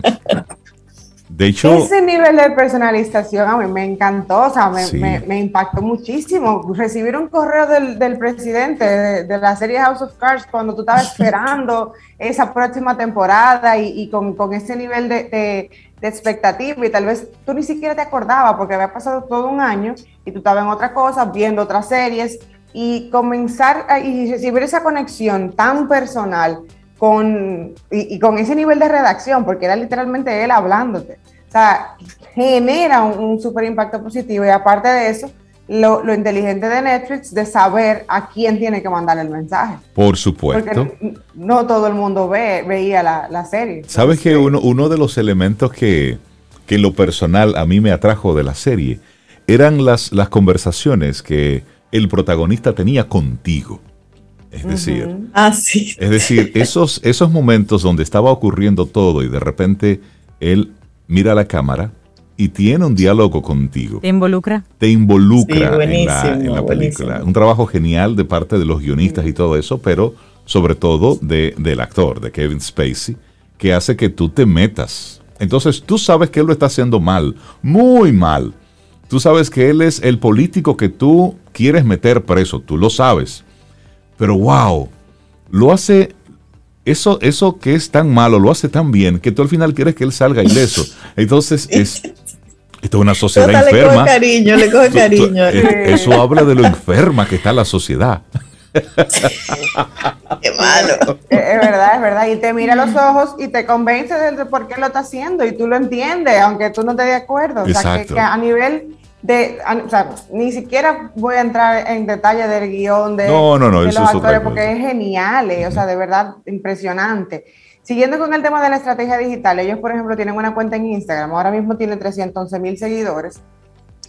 De hecho, ese nivel de personalización a mí me encantó, o sea, me, impactó muchísimo. Recibir un correo del, presidente de, la serie House of Cards cuando tú estabas *laughs* esperando esa próxima temporada y, con, ese nivel de, expectativa y tal vez tú ni siquiera te acordabas porque había pasado todo un año y tú estabas en otra cosa, viendo otras series y comenzar a, y recibir esa conexión tan personal con, y, con ese nivel de redacción, porque era literalmente él hablándote. O sea, genera un, súper impacto positivo y aparte de eso, lo, inteligente de Netflix de saber a quién tiene que mandar el mensaje. Por supuesto. Porque no todo el mundo ve, veía la, serie. ¿Sabes que uno, uno de los elementos que, que en lo personal a mí me atrajo de la serie eran las, las conversaciones que el protagonista tenía contigo? Es decir, ah, sí. es decir, esos, esos momentos donde estaba ocurriendo todo y de repente él mira a la cámara y tiene un diálogo contigo. ¿Te involucra? Te involucra en, la, película. Un trabajo genial de parte de los guionistas y todo eso, pero sobre todo de, del actor, de Kevin Spacey, que hace que tú te metas. Entonces tú sabes que él lo está haciendo mal, muy mal. Tú sabes que él es el político que tú quieres meter preso, tú lo sabes. Pero wow, lo hace, eso, eso que es tan malo, lo hace tan bien que tú al final quieres que él salga ileso. Entonces es, esto es una sociedad enferma. Le coge cariño, le coge cariño. eso habla de lo enferma que está la sociedad. *laughs* Qué malo. Es verdad, es verdad. Y te mira a los ojos y te convence de por qué lo está haciendo y tú lo entiendes, aunque tú no estés de acuerdo. O sea, que, a nivel de, o sea, ni siquiera voy a entrar en detalle del guion de, los actores porque es genial, eh, o sea, de verdad impresionante. Siguiendo con el tema de la estrategia digital, ellos, por ejemplo, tienen una cuenta en Instagram, ahora mismo tiene 311 mil seguidores,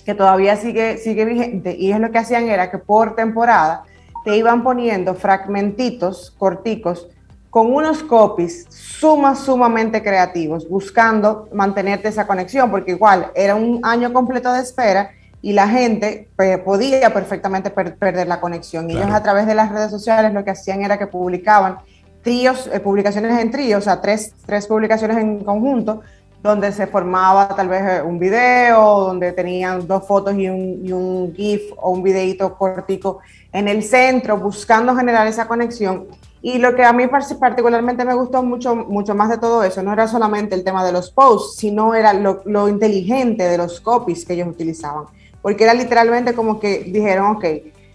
que todavía sigue, sigue vigente, y es lo que hacían era que por temporada te iban poniendo fragmentitos corticos con unos copies sumas, sumamente creativos, buscando mantenerte esa conexión, porque igual era un año completo de espera y la gente podía perfectamente perder la conexión. Y ellos a través de las redes sociales lo que hacían era que publicaban tríos, eh, publicaciones en tríos, o sea, tres, tres publicaciones en conjunto, donde se formaba tal vez eh, un video, donde tenían dos fotos y un, y un GIF o un videito cortico en el centro, buscando generar esa conexión y lo que a mí particularmente me gustó mucho, mucho más de todo eso, no era solamente el tema de los posts, sino era lo, inteligente de los copies que ellos utilizaban. Porque era literalmente como que dijeron, ok,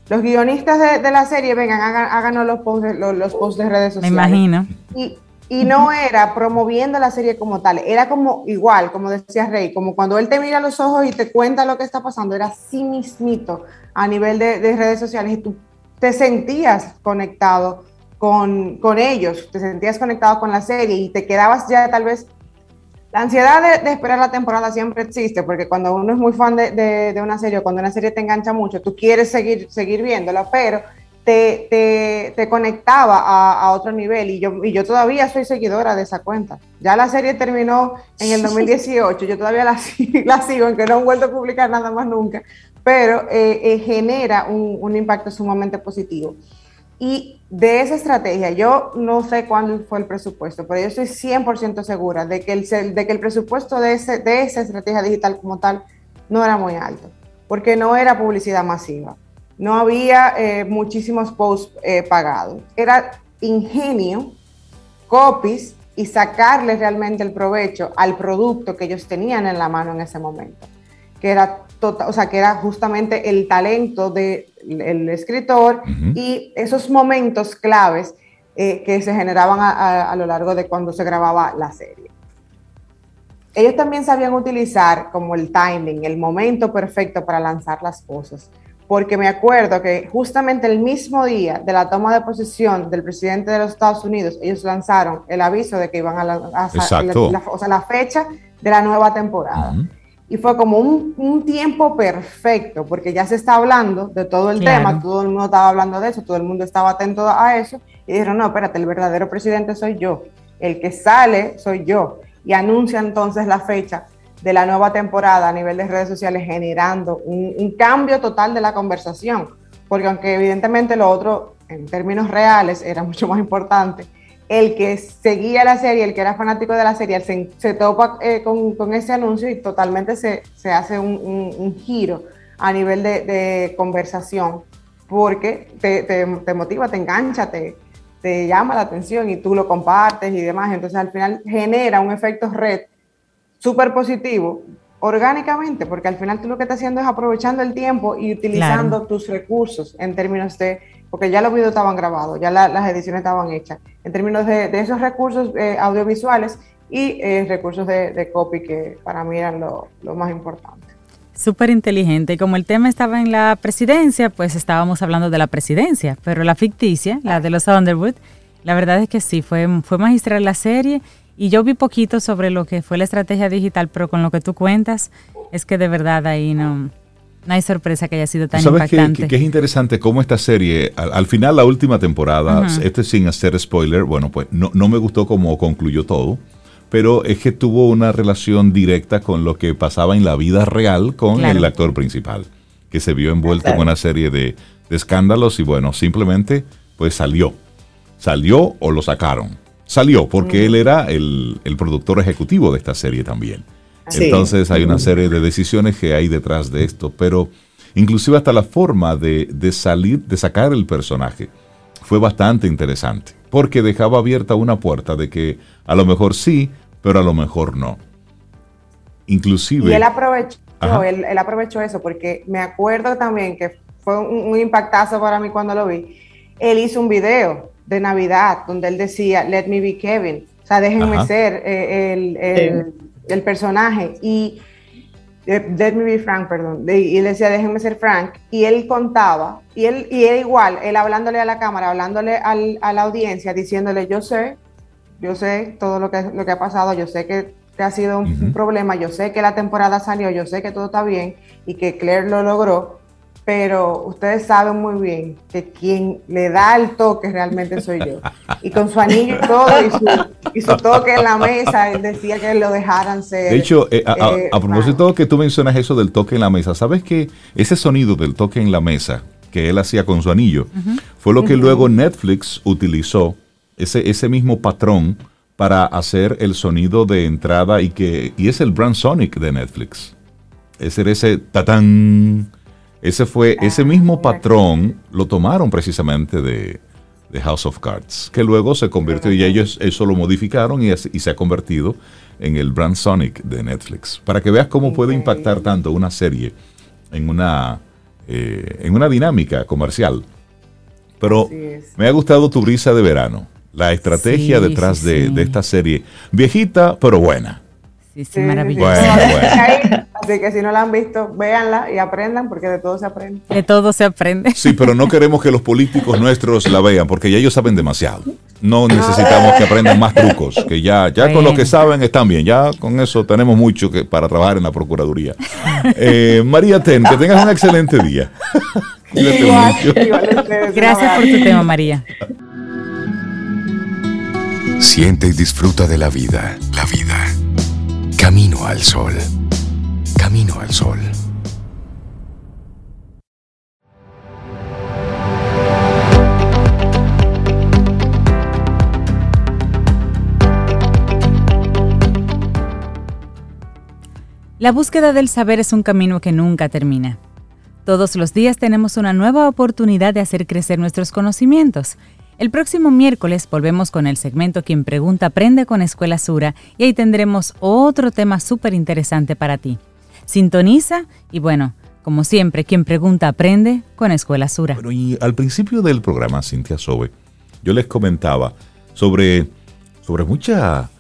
los guionistas de, la serie, vengan, háganos los posts, los, posts de redes sociales. Me imagino. Y Y no era promoviendo la serie como tal, era como igual, como decía Rey, como cuando él te mira a los ojos y te cuenta lo que está pasando, era así mismito a nivel de, redes sociales y tú te sentías conectado con, con, ellos, te sentías conectado con la serie y te quedabas ya tal vez... La ansiedad de, esperar la temporada siempre existe, porque cuando uno es muy fan de, de, una serie o cuando una serie te engancha mucho, tú quieres seguir, seguir viéndola, pero te, te, conectaba a, otro nivel y yo, y yo todavía soy seguidora de esa cuenta. Ya la serie terminó en el 2018, yo todavía la, *laughs* la sigo, aunque no he vuelto a publicar nada más nunca, pero eh, eh, genera un, un, impacto sumamente positivo. Y de esa estrategia, yo no sé cuándo fue el presupuesto, pero yo estoy 100% segura de que, el, de que el presupuesto de, ese, de esa estrategia digital como tal no era muy alto, porque no era publicidad masiva no había eh, muchísimos posts eh, pagados. Era ingenio, copies y sacarle realmente el provecho al producto que ellos tenían en la mano en ese momento. Que era, tota, o sea, que era justamente el talento del escritor y esos momentos claves eh, que se generaban a lo largo de cuando se grababa la serie. Ellos también sabían utilizar como el timing, el momento perfecto para lanzar las cosas porque me acuerdo que justamente el mismo día de la toma de posesión del presidente de los Estados Unidos, ellos lanzaron el aviso de que iban a, la, o sea, la fecha de la nueva temporada. Y fue como un, tiempo perfecto, porque ya se está hablando de todo el tema, todo el mundo estaba hablando de eso, todo el mundo estaba atento a eso, y dijeron, no, espérate, el verdadero presidente soy yo, el que sale soy yo, y anuncia entonces la fecha de la nueva temporada a nivel de redes sociales generando un, cambio total de la conversación, porque aunque evidentemente lo otro en términos reales era *laughs* mucho más importante, el que seguía la serie, el que era fanático de la serie, se, topa eh, con, ese anuncio y totalmente se, hace un, giro a nivel de, conversación, porque te, motiva, te engancha, te, te llama la atención y tú lo compartes y demás. Entonces al final genera un efecto red súper positivo orgánicamente, porque al final tú lo que estás haciendo es aprovechando el tiempo y utilizando tus recursos en términos de, porque ya los videos estaban grabados, ya las ediciones estaban hechas, en términos de, esos recursos eh, audiovisuales y eh, recursos de, copy que para mí eran lo, lo más importante. Súper inteligente. Como el tema estaba en la presidencia, pues estábamos hablando de la presidencia, pero la ficticia, la de los Underwood, la verdad es que sí, fue, fue magistral la serie y yo vi poquito sobre lo que fue la estrategia digital, pero con lo que tú cuentas, es que de verdad ahí no, no hay sorpresa que haya sido tan ¿Sabes impactante. Que, es interesante cómo esta serie, al, final la última temporada, este sin hacer spoiler, bueno, pues no, no me gustó cómo concluyó todo, pero es que tuvo una relación directa con lo que pasaba en la vida real con el actor principal, que se vio envuelto en una serie de, de escándalos y bueno, simplemente pues salió. Salió o lo sacaron salió porque él era el, productor ejecutivo de esta serie también. Entonces hay una serie de decisiones que hay detrás de esto, pero inclusive hasta la forma de, salir, de sacar el personaje fue bastante interesante, porque dejaba abierta una puerta de que a lo mejor sí, pero a lo mejor no. Inclusive... Y él aprovechó, él, aprovechó eso, porque me acuerdo también que fue un, un impactazo para mí cuando lo vi. Él hizo un video de Navidad, donde él decía, let me be Kevin, o sea, déjenme ser eh, el, personaje. Y eh, let me be Frank, perdón. Y él decía, déjenme ser Frank. Y él contaba, y él, y él igual, él hablándole a la cámara, hablándole a la audiencia, diciéndole, yo sé, yo sé todo lo que, lo que ha pasado, yo sé que, ha sido un problema, yo sé que la temporada salió, yo sé que todo está bien y que Claire lo logró, pero ustedes saben muy bien que quien le da el toque realmente soy yo. Y con su anillo y todo, y su, toque en la mesa, él decía que lo dejaran ser. De hecho, eh, a, eh, propósito que tú mencionas eso del toque en la mesa, ¿sabes que ese sonido del toque en la mesa que él hacía con su anillo fue lo que luego Netflix utilizó, ese, ese mismo patrón para hacer el sonido de entrada y que y es el brand Sonic de Netflix. Ese ese tatán ese fue, ese ah, mismo patrón lo tomaron precisamente de, House of Cards, que luego se convirtió y ellos eso lo modificaron y, se ha convertido en el brand Sonic de Netflix. Para que veas cómo puede impactar tanto una serie en una, eh, en una dinámica comercial. Pero me ha gustado tu brisa de verano. la estrategia detrás de, de esta serie. Viejita, pero buena. Sí, sí, maravillosa. Así que si no la han visto, véanla y aprendan, porque de todo se aprende. De todo se aprende. Sí, pero no queremos que los políticos nuestros la vean, porque ya ellos saben demasiado. No necesitamos que aprendan más trucos, que ya, ya con lo que saben están bien. Ya con eso tenemos mucho que, para trabajar en la Procuraduría. Eh, María Ten, que tengas un excelente día. *laughs* Gracias por tu tema, María. Siente y disfruta de la vida. La vida. Camino al sol. Camino al sol. La búsqueda del saber es un camino que nunca termina. Todos los días tenemos una nueva oportunidad de hacer crecer nuestros conocimientos el próximo miércoles volvemos con el segmento Quien Pregunta Aprende con Escuela Sura y ahí tendremos otro tema súper interesante para ti. Sintoniza y bueno, como siempre, quien pregunta aprende con Escuela Sura. Bueno, y al principio del programa, Cintia Sobe, yo les comentaba sobre, sobre mucha,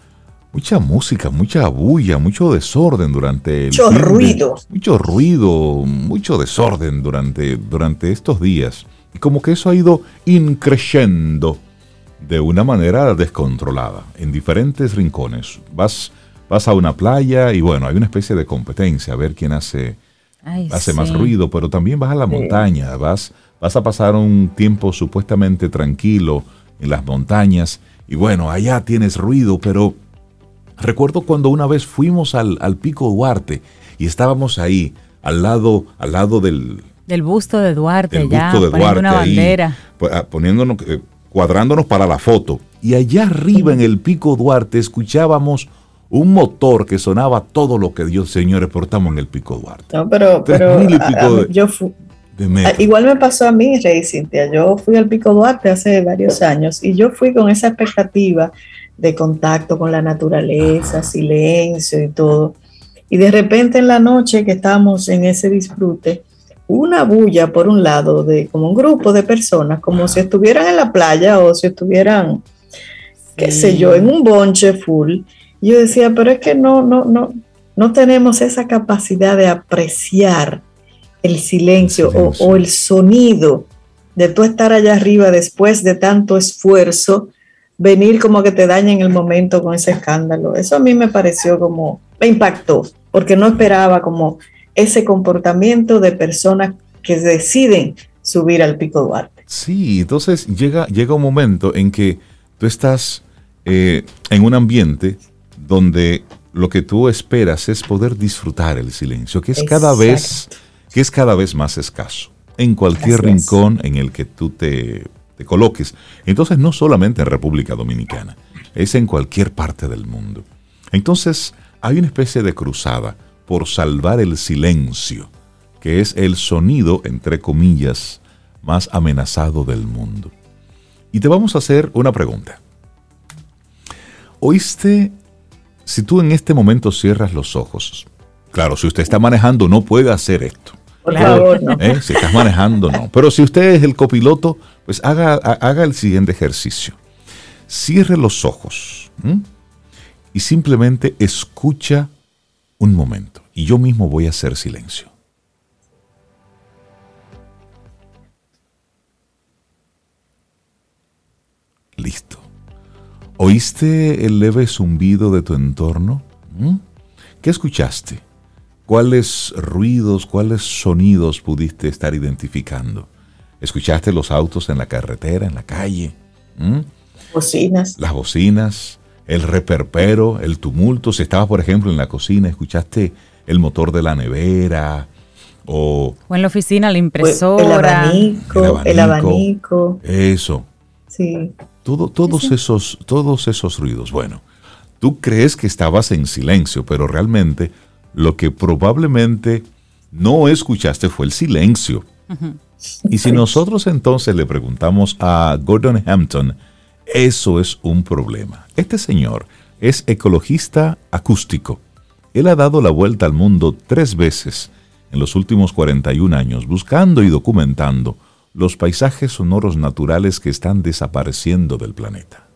mucha música, mucha bulla, mucho desorden durante el Mucho ruido. mucho ruido, mucho desorden durante, durante estos días. Y como que eso ha ido increciendo de una manera descontrolada en diferentes rincones. Vas, vas a una playa y bueno, hay una especie de competencia a ver quién hace, hace más ruido, pero también vas a la montaña, vas, vas a pasar un tiempo supuestamente tranquilo en las montañas y bueno, allá tienes ruido, pero recuerdo cuando una vez fuimos al, al Pico Duarte y estábamos ahí al lado, al lado del, del busto de Duarte, ya, poniendo una bandera. Ah, poniéndonos, eh, cuadrándonos para la foto. Y allá arriba en el pico Duarte escuchábamos un motor que sonaba todo lo que Dios, señores, portamos en el pico Duarte. No, pero, pero yo igual me pasó a mí, Rey Cintia. Yo fui al pico Duarte hace varios años y yo fui con esa expectativa de contacto con la naturaleza, silencio y todo. Y de repente en la noche que estábamos en ese disfrute, una bulla por un lado de como un grupo de personas, como si estuvieran en la playa o si estuvieran, qué sé yo, en un bonche full. Yo decía, pero es que no, no, no, no tenemos esa capacidad de apreciar el silencio, O, el sonido de tú estar allá arriba después de tanto esfuerzo, venir como que te daña en el momento con ese escándalo. Eso a mí me pareció como, me impactó, porque no esperaba como ese comportamiento de personas que deciden subir al Pico Duarte. Sí, entonces llega, llega un momento en que tú estás eh, en un ambiente donde lo que tú esperas es poder disfrutar el silencio, que es cada vez, que es cada vez más escaso en cualquier rincón en el que tú te, te coloques. Entonces no solamente en República Dominicana, es en cualquier parte del mundo. Entonces hay una especie de cruzada por salvar el silencio, que es el sonido, entre comillas, más amenazado del mundo. Y te vamos a hacer una pregunta. ¿Oíste, si tú en este momento cierras los ojos, claro, si usted está manejando no puede hacer esto. Por favor, no. ¿Eh? Si estás manejando, no. Pero si usted es el copiloto, pues haga, haga el siguiente ejercicio. Cierre los ojos y simplemente escucha un momento y yo mismo voy a hacer silencio. Listo. ¿Oíste el leve zumbido de tu entorno? ¿Mm? ¿Qué escuchaste? ¿Cuáles ruidos, cuáles sonidos pudiste estar identificando? ¿Escuchaste los autos en la carretera, en la calle? ¿Mm? Bocinas. Las bocinas el reperpero, el tumulto. Si estabas, por ejemplo, en la cocina, escuchaste el motor de la nevera o... O en la oficina, la impresora. El abanico, el abanico. Eso. Sí. Todo, todos, Esos, todos esos ruidos. Bueno, tú crees que estabas en silencio, pero realmente lo que probablemente no escuchaste fue el silencio. Y si nosotros entonces le preguntamos a Gordon Hampton, eso es un problema. Este señor es ecologista acústico. Él ha dado la vuelta al mundo tres veces en los últimos 41 años buscando y documentando los paisajes sonoros naturales que están desapareciendo del planeta.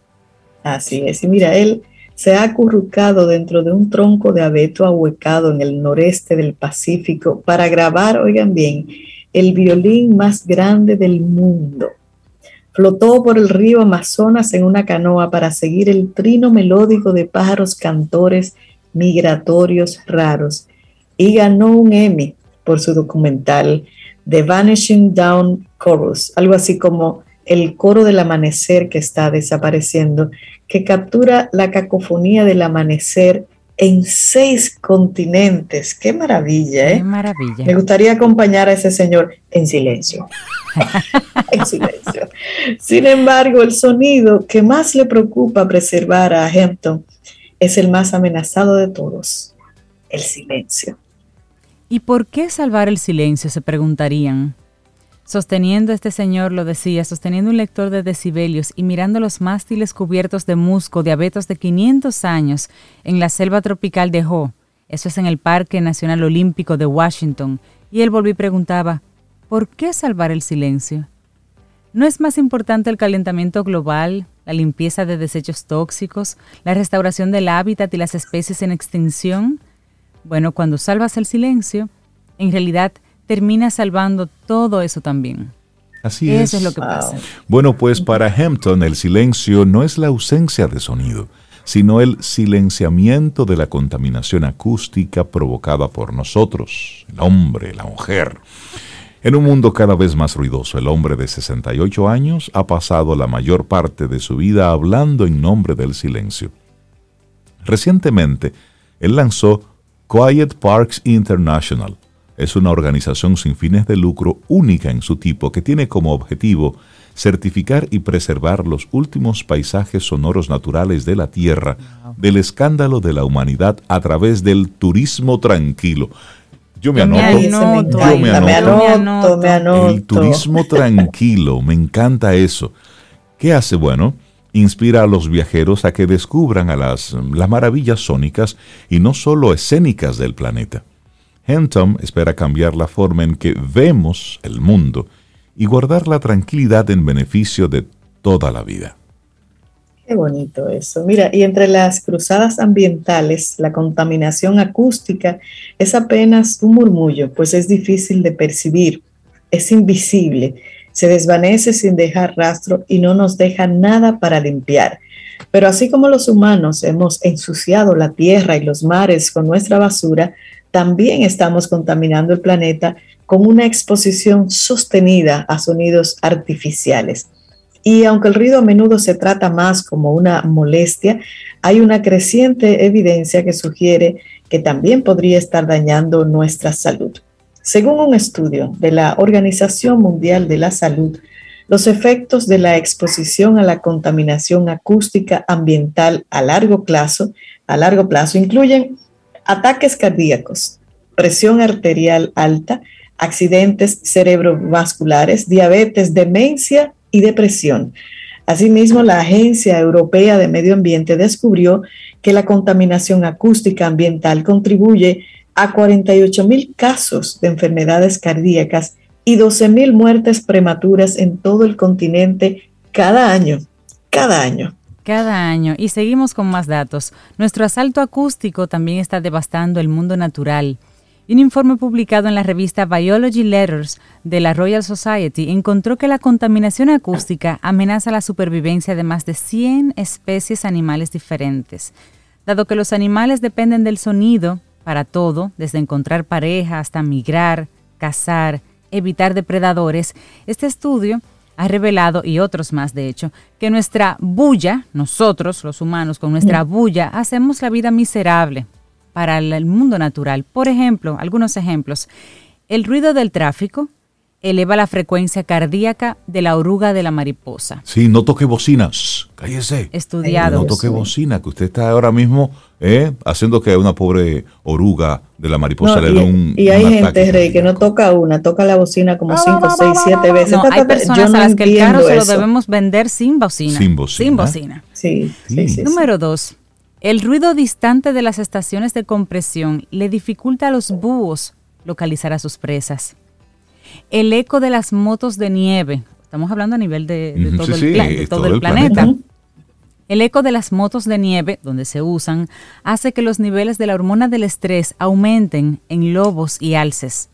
Así es, y mira, él se ha acurrucado dentro de un tronco de abeto ahuecado en el noreste del Pacífico para grabar, oigan bien, el violín más grande del mundo. Flotó por el río Amazonas en una canoa para seguir el trino melódico de pájaros cantores migratorios raros y ganó un Emmy por su documental The Vanishing Down Chorus, algo así como el coro del amanecer que está desapareciendo, que captura la cacofonía del amanecer en seis continentes. ¡Qué maravilla! ¿eh? ¡Qué maravilla! Me gustaría acompañar a ese señor en silencio. *laughs* en silencio. Sin embargo, el sonido que más le preocupa preservar a Hampton es el más amenazado de todos, el silencio. ¿Y por qué salvar el silencio? Se preguntarían. Sosteniendo este señor, lo decía, sosteniendo un lector de decibelios y mirando los mástiles cubiertos de musgo de abetos de 500 años en la selva tropical de Ho, eso es en el Parque Nacional Olímpico de Washington, y él volvió y preguntaba, ¿por qué salvar el silencio? ¿No es más importante el calentamiento global, la limpieza de desechos tóxicos, la restauración del hábitat y las especies en extinción? Bueno, cuando salvas el silencio, en realidad termina salvando todo eso también. Así es. Eso es lo que pasa. Bueno, pues para Hampton el silencio no es la ausencia de sonido, sino el silenciamiento de la contaminación acústica provocada por nosotros, el hombre, la mujer. En un mundo cada vez más ruidoso, el hombre de 68 años ha pasado la mayor parte de su vida hablando en nombre del silencio. Recientemente, él lanzó Quiet Parks International, es una organización sin fines de lucro única en su tipo que tiene como objetivo certificar y preservar los últimos paisajes sonoros naturales de la Tierra del escándalo de la humanidad a través del turismo tranquilo. Yo me anoto. yo me anoto. El turismo tranquilo, me encanta eso. ¿Qué hace? Bueno, inspira a los viajeros a que descubran a las, las maravillas sónicas y no solo escénicas del planeta. Hentom espera cambiar la forma en que vemos el mundo y guardar la tranquilidad en beneficio de toda la vida. Qué bonito eso. Mira, y entre las cruzadas ambientales, la contaminación acústica es apenas un murmullo, pues es difícil de percibir, es invisible, se desvanece sin dejar rastro y no nos deja nada para limpiar. Pero así como los humanos hemos ensuciado la tierra y los mares con nuestra basura, también estamos contaminando el planeta con una exposición sostenida a sonidos artificiales. Y aunque el ruido a menudo se trata más como una molestia, hay una creciente evidencia que sugiere que también podría estar dañando nuestra salud. Según un estudio de la Organización Mundial de la Salud, los efectos de la exposición a la contaminación acústica ambiental a largo plazo, a largo plazo incluyen ataques cardíacos, presión arterial alta, accidentes cerebrovasculares, diabetes, demencia y depresión. Asimismo, la Agencia Europea de Medio Ambiente descubrió que la contaminación acústica ambiental contribuye a 48 mil casos de enfermedades cardíacas y 12 mil muertes prematuras en todo el continente cada año. Cada año cada año y seguimos con más datos. Nuestro asalto acústico también está devastando el mundo natural. Un informe publicado en la revista Biology Letters de la Royal Society encontró que la contaminación acústica amenaza la supervivencia de más de 100 especies animales diferentes. Dado que los animales dependen del sonido para todo, desde encontrar pareja hasta migrar, cazar, evitar depredadores, este estudio ha revelado, y otros más de hecho, que nuestra bulla, nosotros los humanos con nuestra bulla, hacemos la vida miserable para el mundo natural. Por ejemplo, algunos ejemplos, el ruido del tráfico eleva la frecuencia cardíaca de la oruga de la mariposa. Sí, no toque bocinas, cállese. Estudiado. No toque bocina, que usted está ahora mismo eh, haciendo que una pobre oruga de la mariposa le dé un Y hay gente, Rey, que no toca una, toca la bocina como 5, 6, 7 veces. No, hay personas a las que el carro se lo debemos vender sin bocina. Sin bocina. Sin bocina. Sí, sí, sí. Número dos, el ruido distante de las estaciones de compresión le dificulta a los búhos localizar a sus presas el eco de las motos de nieve, estamos hablando a nivel de, todo, el, planeta, El eco de las motos de nieve, donde se usan, hace que los niveles de la hormona del estrés aumenten en lobos y alces.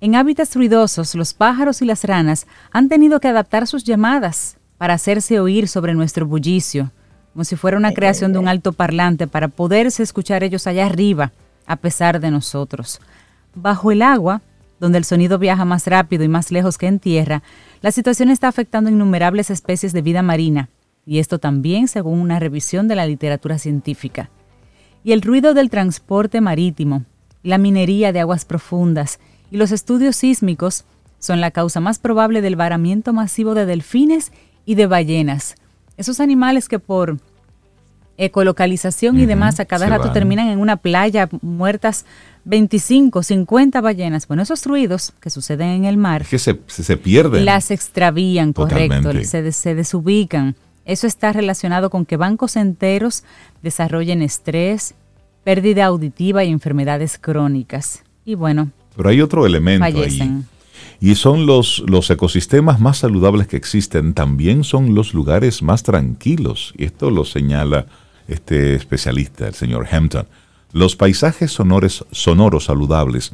En hábitats ruidosos, los pájaros y las ranas han tenido que adaptar sus llamadas para hacerse oír sobre nuestro bullicio, como si fuera una creación de un alto parlante para poderse escuchar ellos allá arriba, a pesar de nosotros. Bajo el agua, donde el sonido viaja más rápido y más lejos que en tierra, la situación está afectando innumerables especies de vida marina, y esto también según una revisión de la literatura científica. Y el ruido del transporte marítimo, la minería de aguas profundas y los estudios sísmicos son la causa más probable del varamiento masivo de delfines y de ballenas. Esos animales que por ecolocalización y demás a cada rato terminan en una playa muertas 25, 50 ballenas. Bueno, esos ruidos que suceden en el mar. que se, se, pierden. Las extravían, correcto, se, se desubican. Eso está relacionado con que bancos enteros desarrollen estrés, pérdida auditiva y enfermedades crónicas. Y bueno. Pero hay otro elemento ahí. Y son los, los ecosistemas más saludables que existen, también son los lugares más tranquilos. Y esto lo señala este especialista, el señor Hampton. Los paisajes sonores, sonoros saludables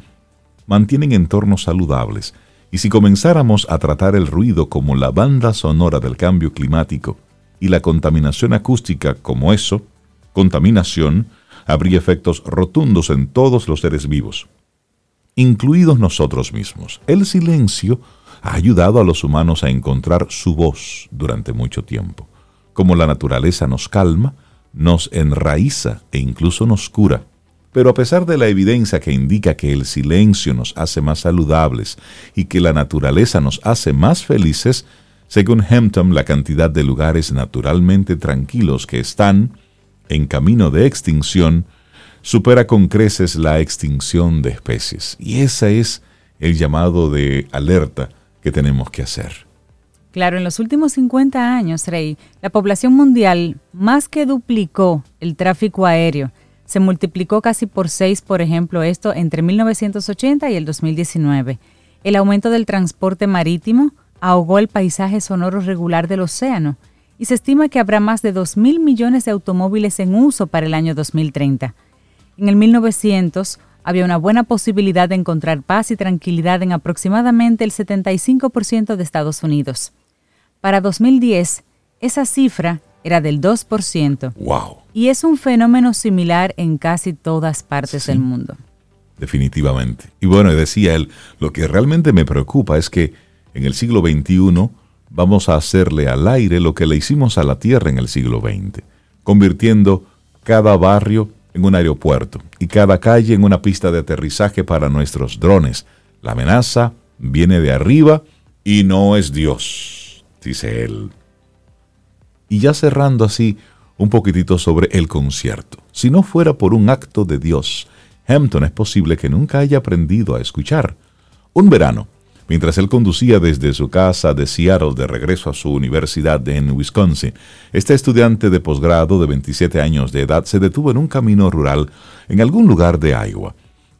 mantienen entornos saludables. Y si comenzáramos a tratar el ruido como la banda sonora del cambio climático, y la contaminación acústica como eso, contaminación, habría efectos rotundos en todos los seres vivos, incluidos nosotros mismos. El silencio ha ayudado a los humanos a encontrar su voz durante mucho tiempo. Como la naturaleza nos calma, nos enraiza e incluso nos cura. Pero a pesar de la evidencia que indica que el silencio nos hace más saludables y que la naturaleza nos hace más felices, según Hampton, la cantidad de lugares naturalmente tranquilos que están en camino de extinción supera con creces la extinción de especies. Y ese es el llamado de alerta que tenemos que hacer. Claro, en los últimos 50 años, Rey, la población mundial más que duplicó el tráfico aéreo. Se multiplicó casi por seis, por ejemplo, esto entre 1980 y el 2019. El aumento del transporte marítimo ahogó el paisaje sonoro regular del océano y se estima que habrá más de 2.000 millones de automóviles en uso para el año 2030. En el 1900 había una buena posibilidad de encontrar paz y tranquilidad en aproximadamente el 75% de Estados Unidos. Para 2010, esa cifra era del 2%. ¡Wow! Y es un fenómeno similar en casi todas partes del mundo. Definitivamente. Y bueno, decía él, lo que realmente me preocupa es que en el siglo XXI vamos a hacerle al aire lo que le hicimos a la Tierra en el siglo XX, convirtiendo cada barrio en un aeropuerto y cada calle en una pista de aterrizaje para nuestros drones. La amenaza viene de arriba y no es Dios, dice él. Y ya cerrando así un poquitito sobre el concierto. Si no fuera por un acto de Dios, Hampton es posible que nunca haya aprendido a escuchar. Un verano, Mientras él conducía desde su casa de Seattle de regreso a su universidad en Wisconsin, este estudiante de posgrado de 27 años de edad se detuvo en un camino rural en algún lugar de Iowa.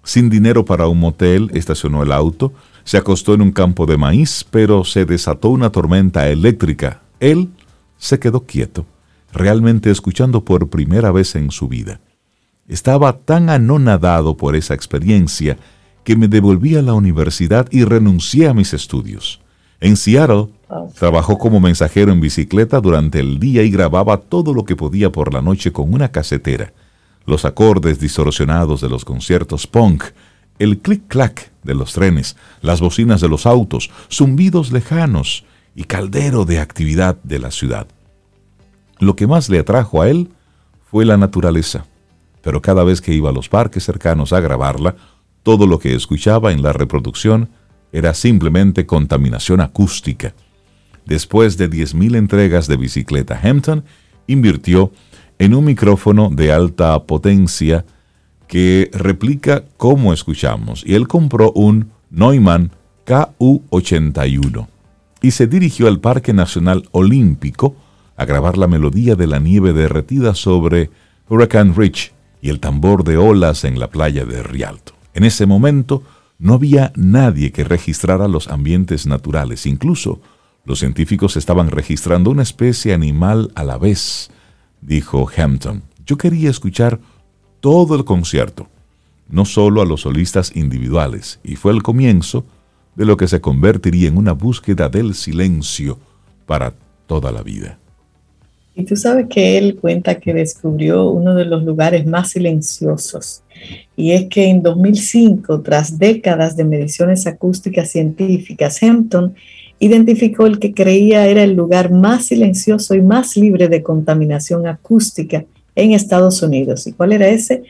Sin dinero para un motel, estacionó el auto, se acostó en un campo de maíz, pero se desató una tormenta eléctrica. Él se quedó quieto, realmente escuchando por primera vez en su vida. Estaba tan anonadado por esa experiencia que me devolví a la universidad y renuncié a mis estudios. En Seattle, trabajó como mensajero en bicicleta durante el día y grababa todo lo que podía por la noche con una casetera. Los acordes distorsionados de los conciertos punk, el clic-clac de los trenes, las bocinas de los autos, zumbidos lejanos y caldero de actividad de la ciudad. Lo que más le atrajo a él fue la naturaleza, pero cada vez que iba a los parques cercanos a grabarla, todo lo que escuchaba en la reproducción era simplemente contaminación acústica. Después de 10.000 entregas de bicicleta, Hampton invirtió en un micrófono de alta potencia que replica cómo escuchamos y él compró un Neumann KU81 y se dirigió al Parque Nacional Olímpico a grabar la melodía de la nieve derretida sobre Hurricane Ridge y el tambor de olas en la playa de Rialto. En ese momento no había nadie que registrara los ambientes naturales. Incluso los científicos estaban registrando una especie animal a la vez, dijo Hampton. Yo quería escuchar todo el concierto, no solo a los solistas individuales, y fue el comienzo de lo que se convertiría en una búsqueda del silencio para toda la vida. Y tú sabes que él cuenta que descubrió uno de los lugares más silenciosos. Y es que en 2005, tras décadas de mediciones acústicas científicas, Hampton identificó el que creía era el lugar más silencioso y más libre de contaminación acústica en Estados Unidos. ¿Y cuál era ese?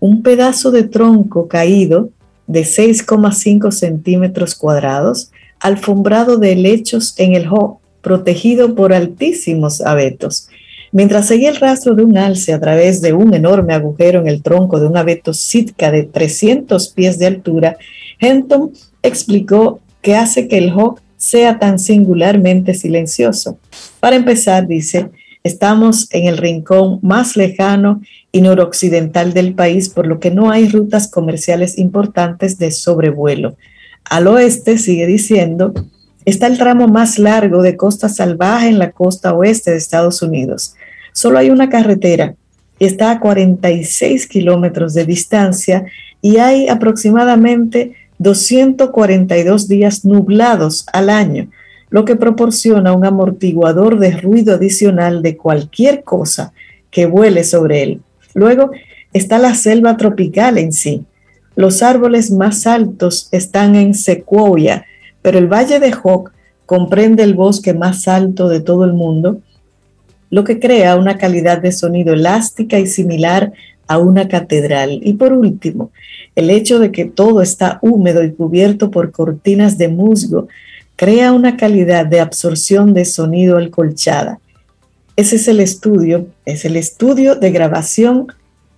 Un pedazo de tronco caído de 6,5 centímetros cuadrados, alfombrado de helechos en el Hawk protegido por altísimos abetos. Mientras seguía el rastro de un alce a través de un enorme agujero en el tronco de un abeto sitka de 300 pies de altura, Henton explicó que hace que el hawk sea tan singularmente silencioso. Para empezar, dice, estamos en el rincón más lejano y noroccidental del país, por lo que no hay rutas comerciales importantes de sobrevuelo. Al oeste, sigue diciendo, está el tramo más largo de costa salvaje en la costa oeste de Estados Unidos. Solo hay una carretera está a 46 kilómetros de distancia y hay aproximadamente 242 días nublados al año, lo que proporciona un amortiguador de ruido adicional de cualquier cosa que vuele sobre él. Luego está la selva tropical en sí. Los árboles más altos están en Sequoia, pero el Valle de Hawk comprende el bosque más alto de todo el mundo, lo que crea una calidad de sonido elástica y similar a una catedral. Y por último, el hecho de que todo está húmedo y cubierto por cortinas de musgo crea una calidad de absorción de sonido alcolchada. Ese es el estudio, es el estudio de grabación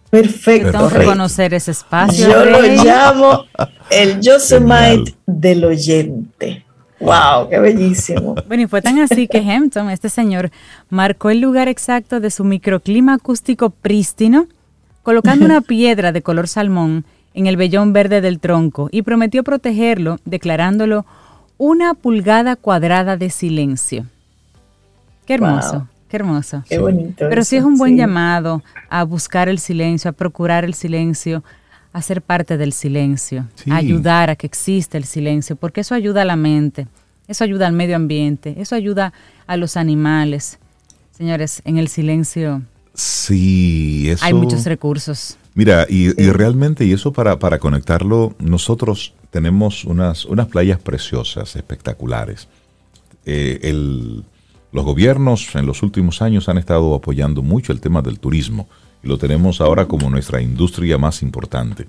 perfecto. Tengo que conocer ese espacio. Yo lo llamo el Yosemite del oyente. ¡Wow! ¡Qué bellísimo! Bueno, y fue tan así que Hampton, este señor, marcó el lugar exacto de su microclima acústico prístino, colocando una *laughs* piedra de color salmón en el vellón verde del tronco y prometió protegerlo, declarándolo una pulgada cuadrada de silencio. ¡Qué hermoso! Qué hermoso. Qué bonito. Pero sí es un buen llamado a buscar el silencio, a procurar el silencio, a ser parte del silencio, a ayudar a que exista el silencio, porque eso ayuda a la mente, eso ayuda al medio ambiente, eso ayuda a los animales. Señores, en el silencio sí, eso, hay muchos recursos. Mira, y, realmente, y eso para, para conectarlo, nosotros tenemos unas, unas playas preciosas, espectaculares. Eh, el, los gobiernos en los últimos años han estado apoyando mucho el tema del turismo y lo tenemos ahora como nuestra industria más importante.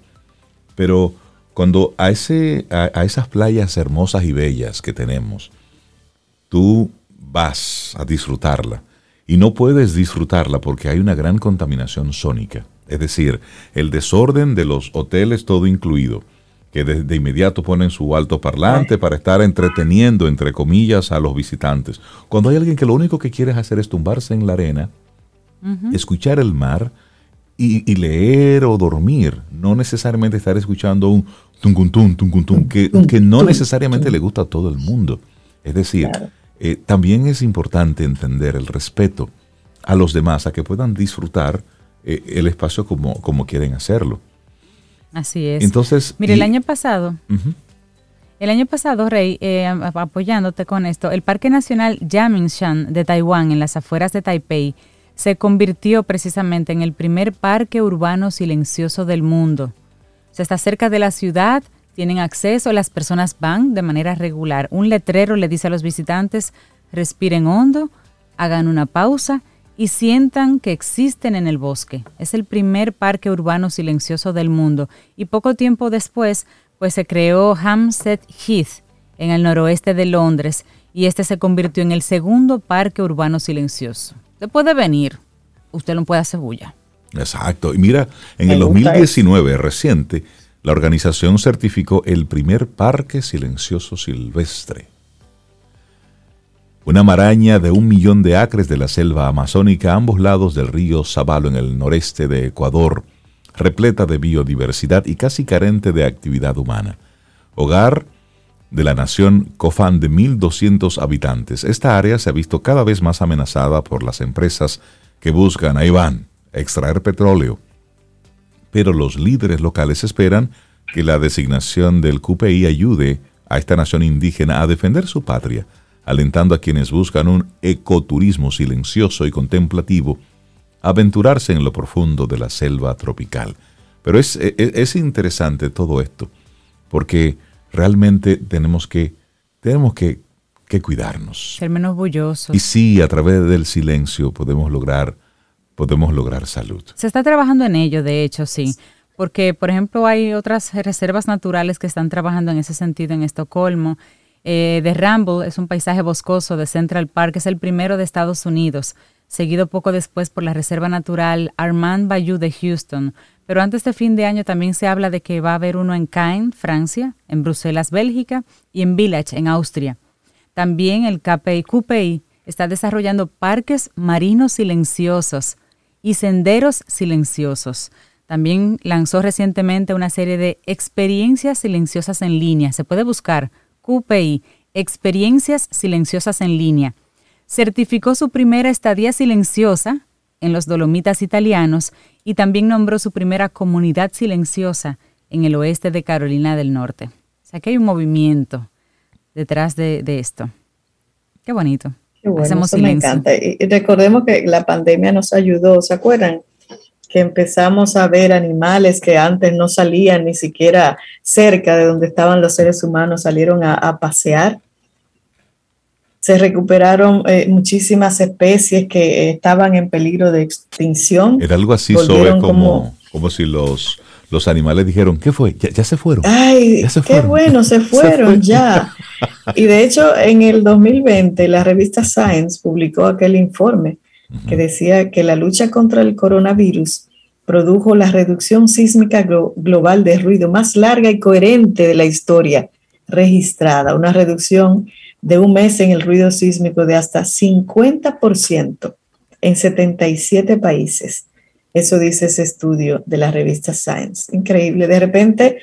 Pero cuando a, ese, a, esas playas hermosas y bellas que tenemos, tú vas a disfrutarla y no puedes disfrutarla porque hay una gran contaminación sónica. Es decir, el desorden de los hoteles todo incluido, que de, inmediato ponen su alto parlante para estar entreteniendo, entre comillas, a los visitantes. Cuando hay alguien que lo único que quiere hacer es tumbarse en la arena, escuchar el mar, y, leer o dormir, no necesariamente estar escuchando un tunguntun, tunguntun, que, que no necesariamente le gusta a todo el mundo. Es decir, eh, también es importante entender el respeto a los demás, a que puedan disfrutar eh, el espacio como, como quieren hacerlo. Así es. Entonces, mire, el año pasado, el año pasado, Rey, eh, apoyándote con esto, el Parque Nacional Yamingshan de Taiwán, en las afueras de Taipei, se convirtió precisamente en el primer parque urbano silencioso del mundo. Se está cerca de la ciudad, tienen acceso, las personas van de manera regular. Un letrero le dice a los visitantes, respiren hondo, hagan una pausa y sientan que existen en el bosque. Es el primer parque urbano silencioso del mundo y poco tiempo después pues se creó Hampstead Heath en el noroeste de Londres y este se convirtió en el segundo parque urbano silencioso. Usted puede venir, usted no puede hacer bulla. Exacto. Y mira, en el 2019, reciente, la organización certificó el primer parque silencioso silvestre. Una maraña de un millón de acres de la selva amazónica a ambos lados del río Zabalo en el noreste de Ecuador, repleta de biodiversidad y casi carente de actividad humana. Hogar de la nación Cofán de 1.200 habitantes. Esta área se ha visto cada vez más amenazada por las empresas que buscan, ahí van, extraer petróleo. Pero los líderes locales esperan que la designación del QPI ayude a esta nación indígena a defender su patria, alentando a quienes buscan un ecoturismo silencioso y contemplativo a aventurarse en lo profundo de la selva tropical. Pero es, e, e, es, interesante todo esto, porque realmente tenemos que, tenemos que, que cuidarnos. Ser menos bullosos. Y sí, a través del silencio podemos lograr, podemos lograr salud. Se está trabajando en ello, de hecho, sí. Porque, por ejemplo, hay otras reservas naturales que están trabajando en ese sentido en Estocolmo. Eh, The Ramble es un paisaje boscoso de Central Park, es el primero de Estados Unidos, seguido poco después por la Reserva Natural Armand Bayou de Houston. Pero antes de fin de año también se habla de que va a haber uno en Caen, Francia, en Bruselas, Bélgica, y en Village, en Austria. También el KPI QPI está desarrollando parques marinos silenciosos y senderos silenciosos. También lanzó recientemente una serie de experiencias silenciosas en línea. Se puede buscar QPI, experiencias silenciosas en línea. Certificó su primera estadía silenciosa en los Dolomitas italianos y también nombró su primera comunidad silenciosa en el oeste de Carolina del Norte. O sea que hay un movimiento detrás de, esto. Qué bonito. Qué bueno, me encanta. Y recordemos que la pandemia nos ayudó, ¿se acuerdan? Que empezamos a ver animales que antes no salían ni siquiera cerca de donde estaban los seres humanos, salieron a, pasear. Se recuperaron eh, muchísimas especies que estaban en peligro de extinción. Era algo así, sobre como, como, si los, los animales dijeron, ¿qué fue? Ya, se fueron. Ay, qué bueno, se *laughs* fueron ya. y de hecho, en el 2020, la revista Science publicó aquel informe que decía que la lucha contra el coronavirus produjo la reducción sísmica global de ruido más larga y coherente de la historia registrada, una reducción de un mes en el ruido sísmico de hasta 50% en 77 países. Eso dice ese estudio de la revista Science. Increíble. De repente,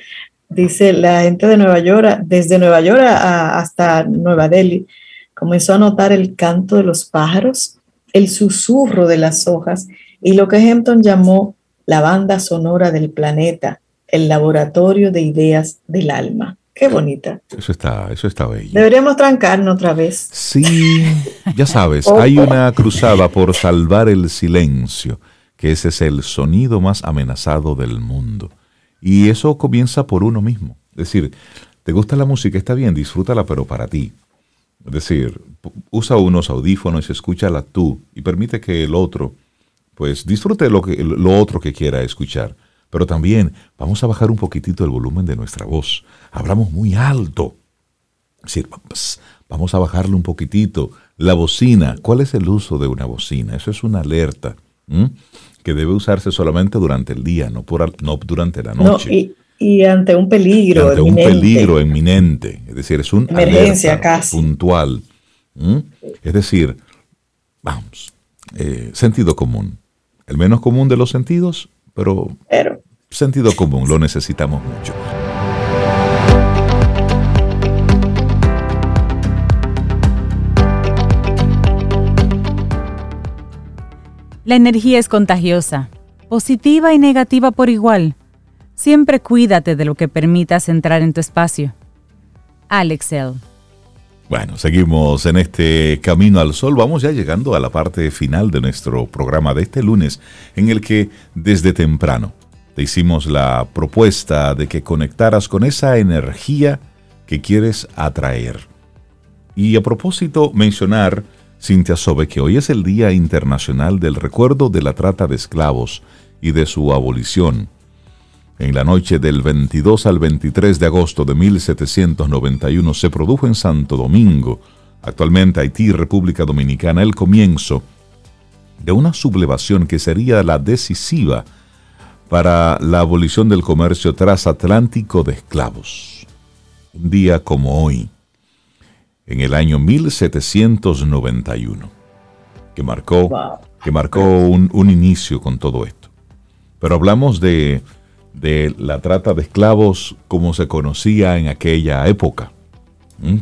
dice la gente de Nueva York, desde Nueva York hasta Nueva Delhi, comenzó a notar el canto de los pájaros, el susurro de las hojas y lo que Hampton llamó la banda sonora del planeta, el laboratorio de ideas del alma. Qué bonita. Eso está, eso está bello. Deberíamos trancarnos otra vez. Sí, ya sabes, *laughs* hay una cruzada por salvar el silencio, que ese es el sonido más amenazado del mundo. Y eso comienza por uno mismo. Es decir, te gusta la música, está bien, disfrútala, pero para ti. Es decir, usa unos audífonos y escúchala tú y permite que el otro, pues disfrute lo, que, lo otro que quiera escuchar. Pero también vamos a bajar un poquitito el volumen de nuestra voz. Hablamos muy alto. Es decir, vamos a bajarle un poquitito. La bocina, ¿cuál es el uso de una bocina? Eso es una alerta que debe usarse solamente durante el día, no, por, no durante la noche. y, ante un peligro. ante un peligro inminente. Es decir, es un emergencia casi. puntual. Es decir, vamos, eh, sentido común. El menos común de los sentidos, pero, sentido común, lo necesitamos mucho. La energía es contagiosa, positiva y negativa por igual. Siempre cuídate de lo que permitas entrar en tu espacio. Alexel. Bueno, seguimos en este camino al sol. Vamos ya llegando a la parte final de nuestro programa de este lunes, en el que desde temprano te hicimos la propuesta de que conectaras con esa energía que quieres atraer. Y a propósito, mencionar, Cintia Sobe, que hoy es el Día Internacional del Recuerdo de la Trata de Esclavos y de su abolición. En la noche del 22 al 23 de agosto de 1791 se produjo en Santo Domingo, actualmente Haití República Dominicana, el comienzo de una sublevación que sería la decisiva para la abolición del comercio transatlántico de esclavos. Un día como hoy, en el año 1791, que marcó, que marcó un, un inicio con todo esto. Pero hablamos de de la trata de esclavos como se conocía en aquella época.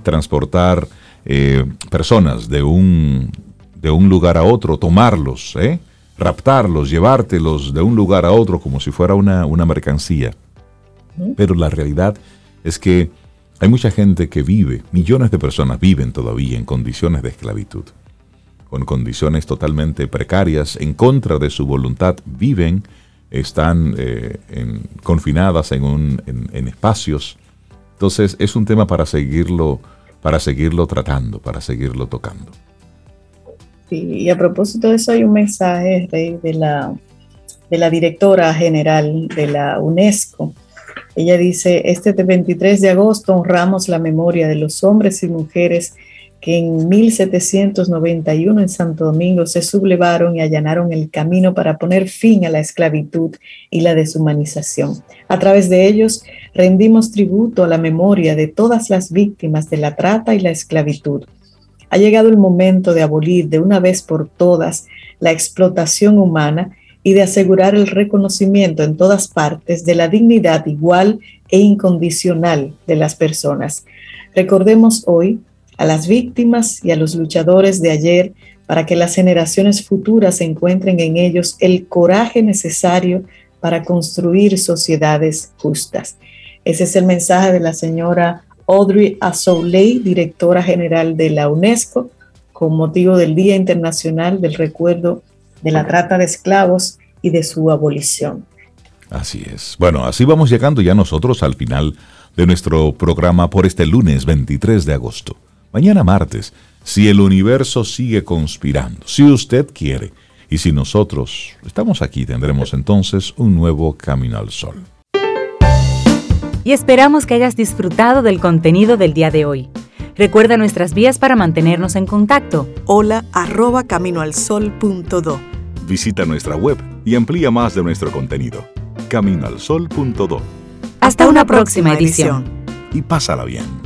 Transportar eh, personas de un, de un lugar a otro, tomarlos, ¿eh? raptarlos, llevártelos de un lugar a otro como si fuera una, una mercancía. Pero la realidad es que hay mucha gente que vive, millones de personas viven todavía en condiciones de esclavitud, con condiciones totalmente precarias, en contra de su voluntad, viven, están eh, confinadas en, un, en, espacios. Entonces es un tema para seguirlo, para seguirlo tratando, para seguirlo tocando. y a propósito de eso hay un mensaje, de la, de la directora general de la UNESCO, ella dice, este 23 de agosto honramos la memoria de los hombres y mujeres que en 1791 en Santo Domingo se sublevaron y allanaron el camino para poner fin a la esclavitud y la deshumanización. A través de ellos rendimos tributo a la memoria de todas las víctimas de la trata y la esclavitud. Ha llegado el momento de abolir de una vez por todas la explotación humana y de asegurar el reconocimiento en todas partes de la dignidad igual e incondicional de las personas. Recordemos hoy a las víctimas y a los luchadores de ayer para que las generaciones futuras encuentren en ellos el coraje necesario para construir sociedades justas. Ese es el mensaje de la señora Audrey Azoulay, directora general de la UNESCO, con motivo del Día Internacional del Recuerdo de la trata de esclavos y de su abolición. Así es. Bueno, así vamos llegando ya nosotros al final de nuestro programa por este lunes 23 de agosto. Mañana martes, si el universo sigue conspirando, si usted quiere, y si nosotros estamos aquí, tendremos entonces un nuevo Camino al Sol. Y esperamos que hayas disfrutado del contenido del día de hoy. Recuerda nuestras vías para mantenernos en contacto. Hola arroba caminoalsol.do Visita nuestra web y amplía más de nuestro contenido. Caminoalsol.do. Hasta una próxima edición. Y pásala bien.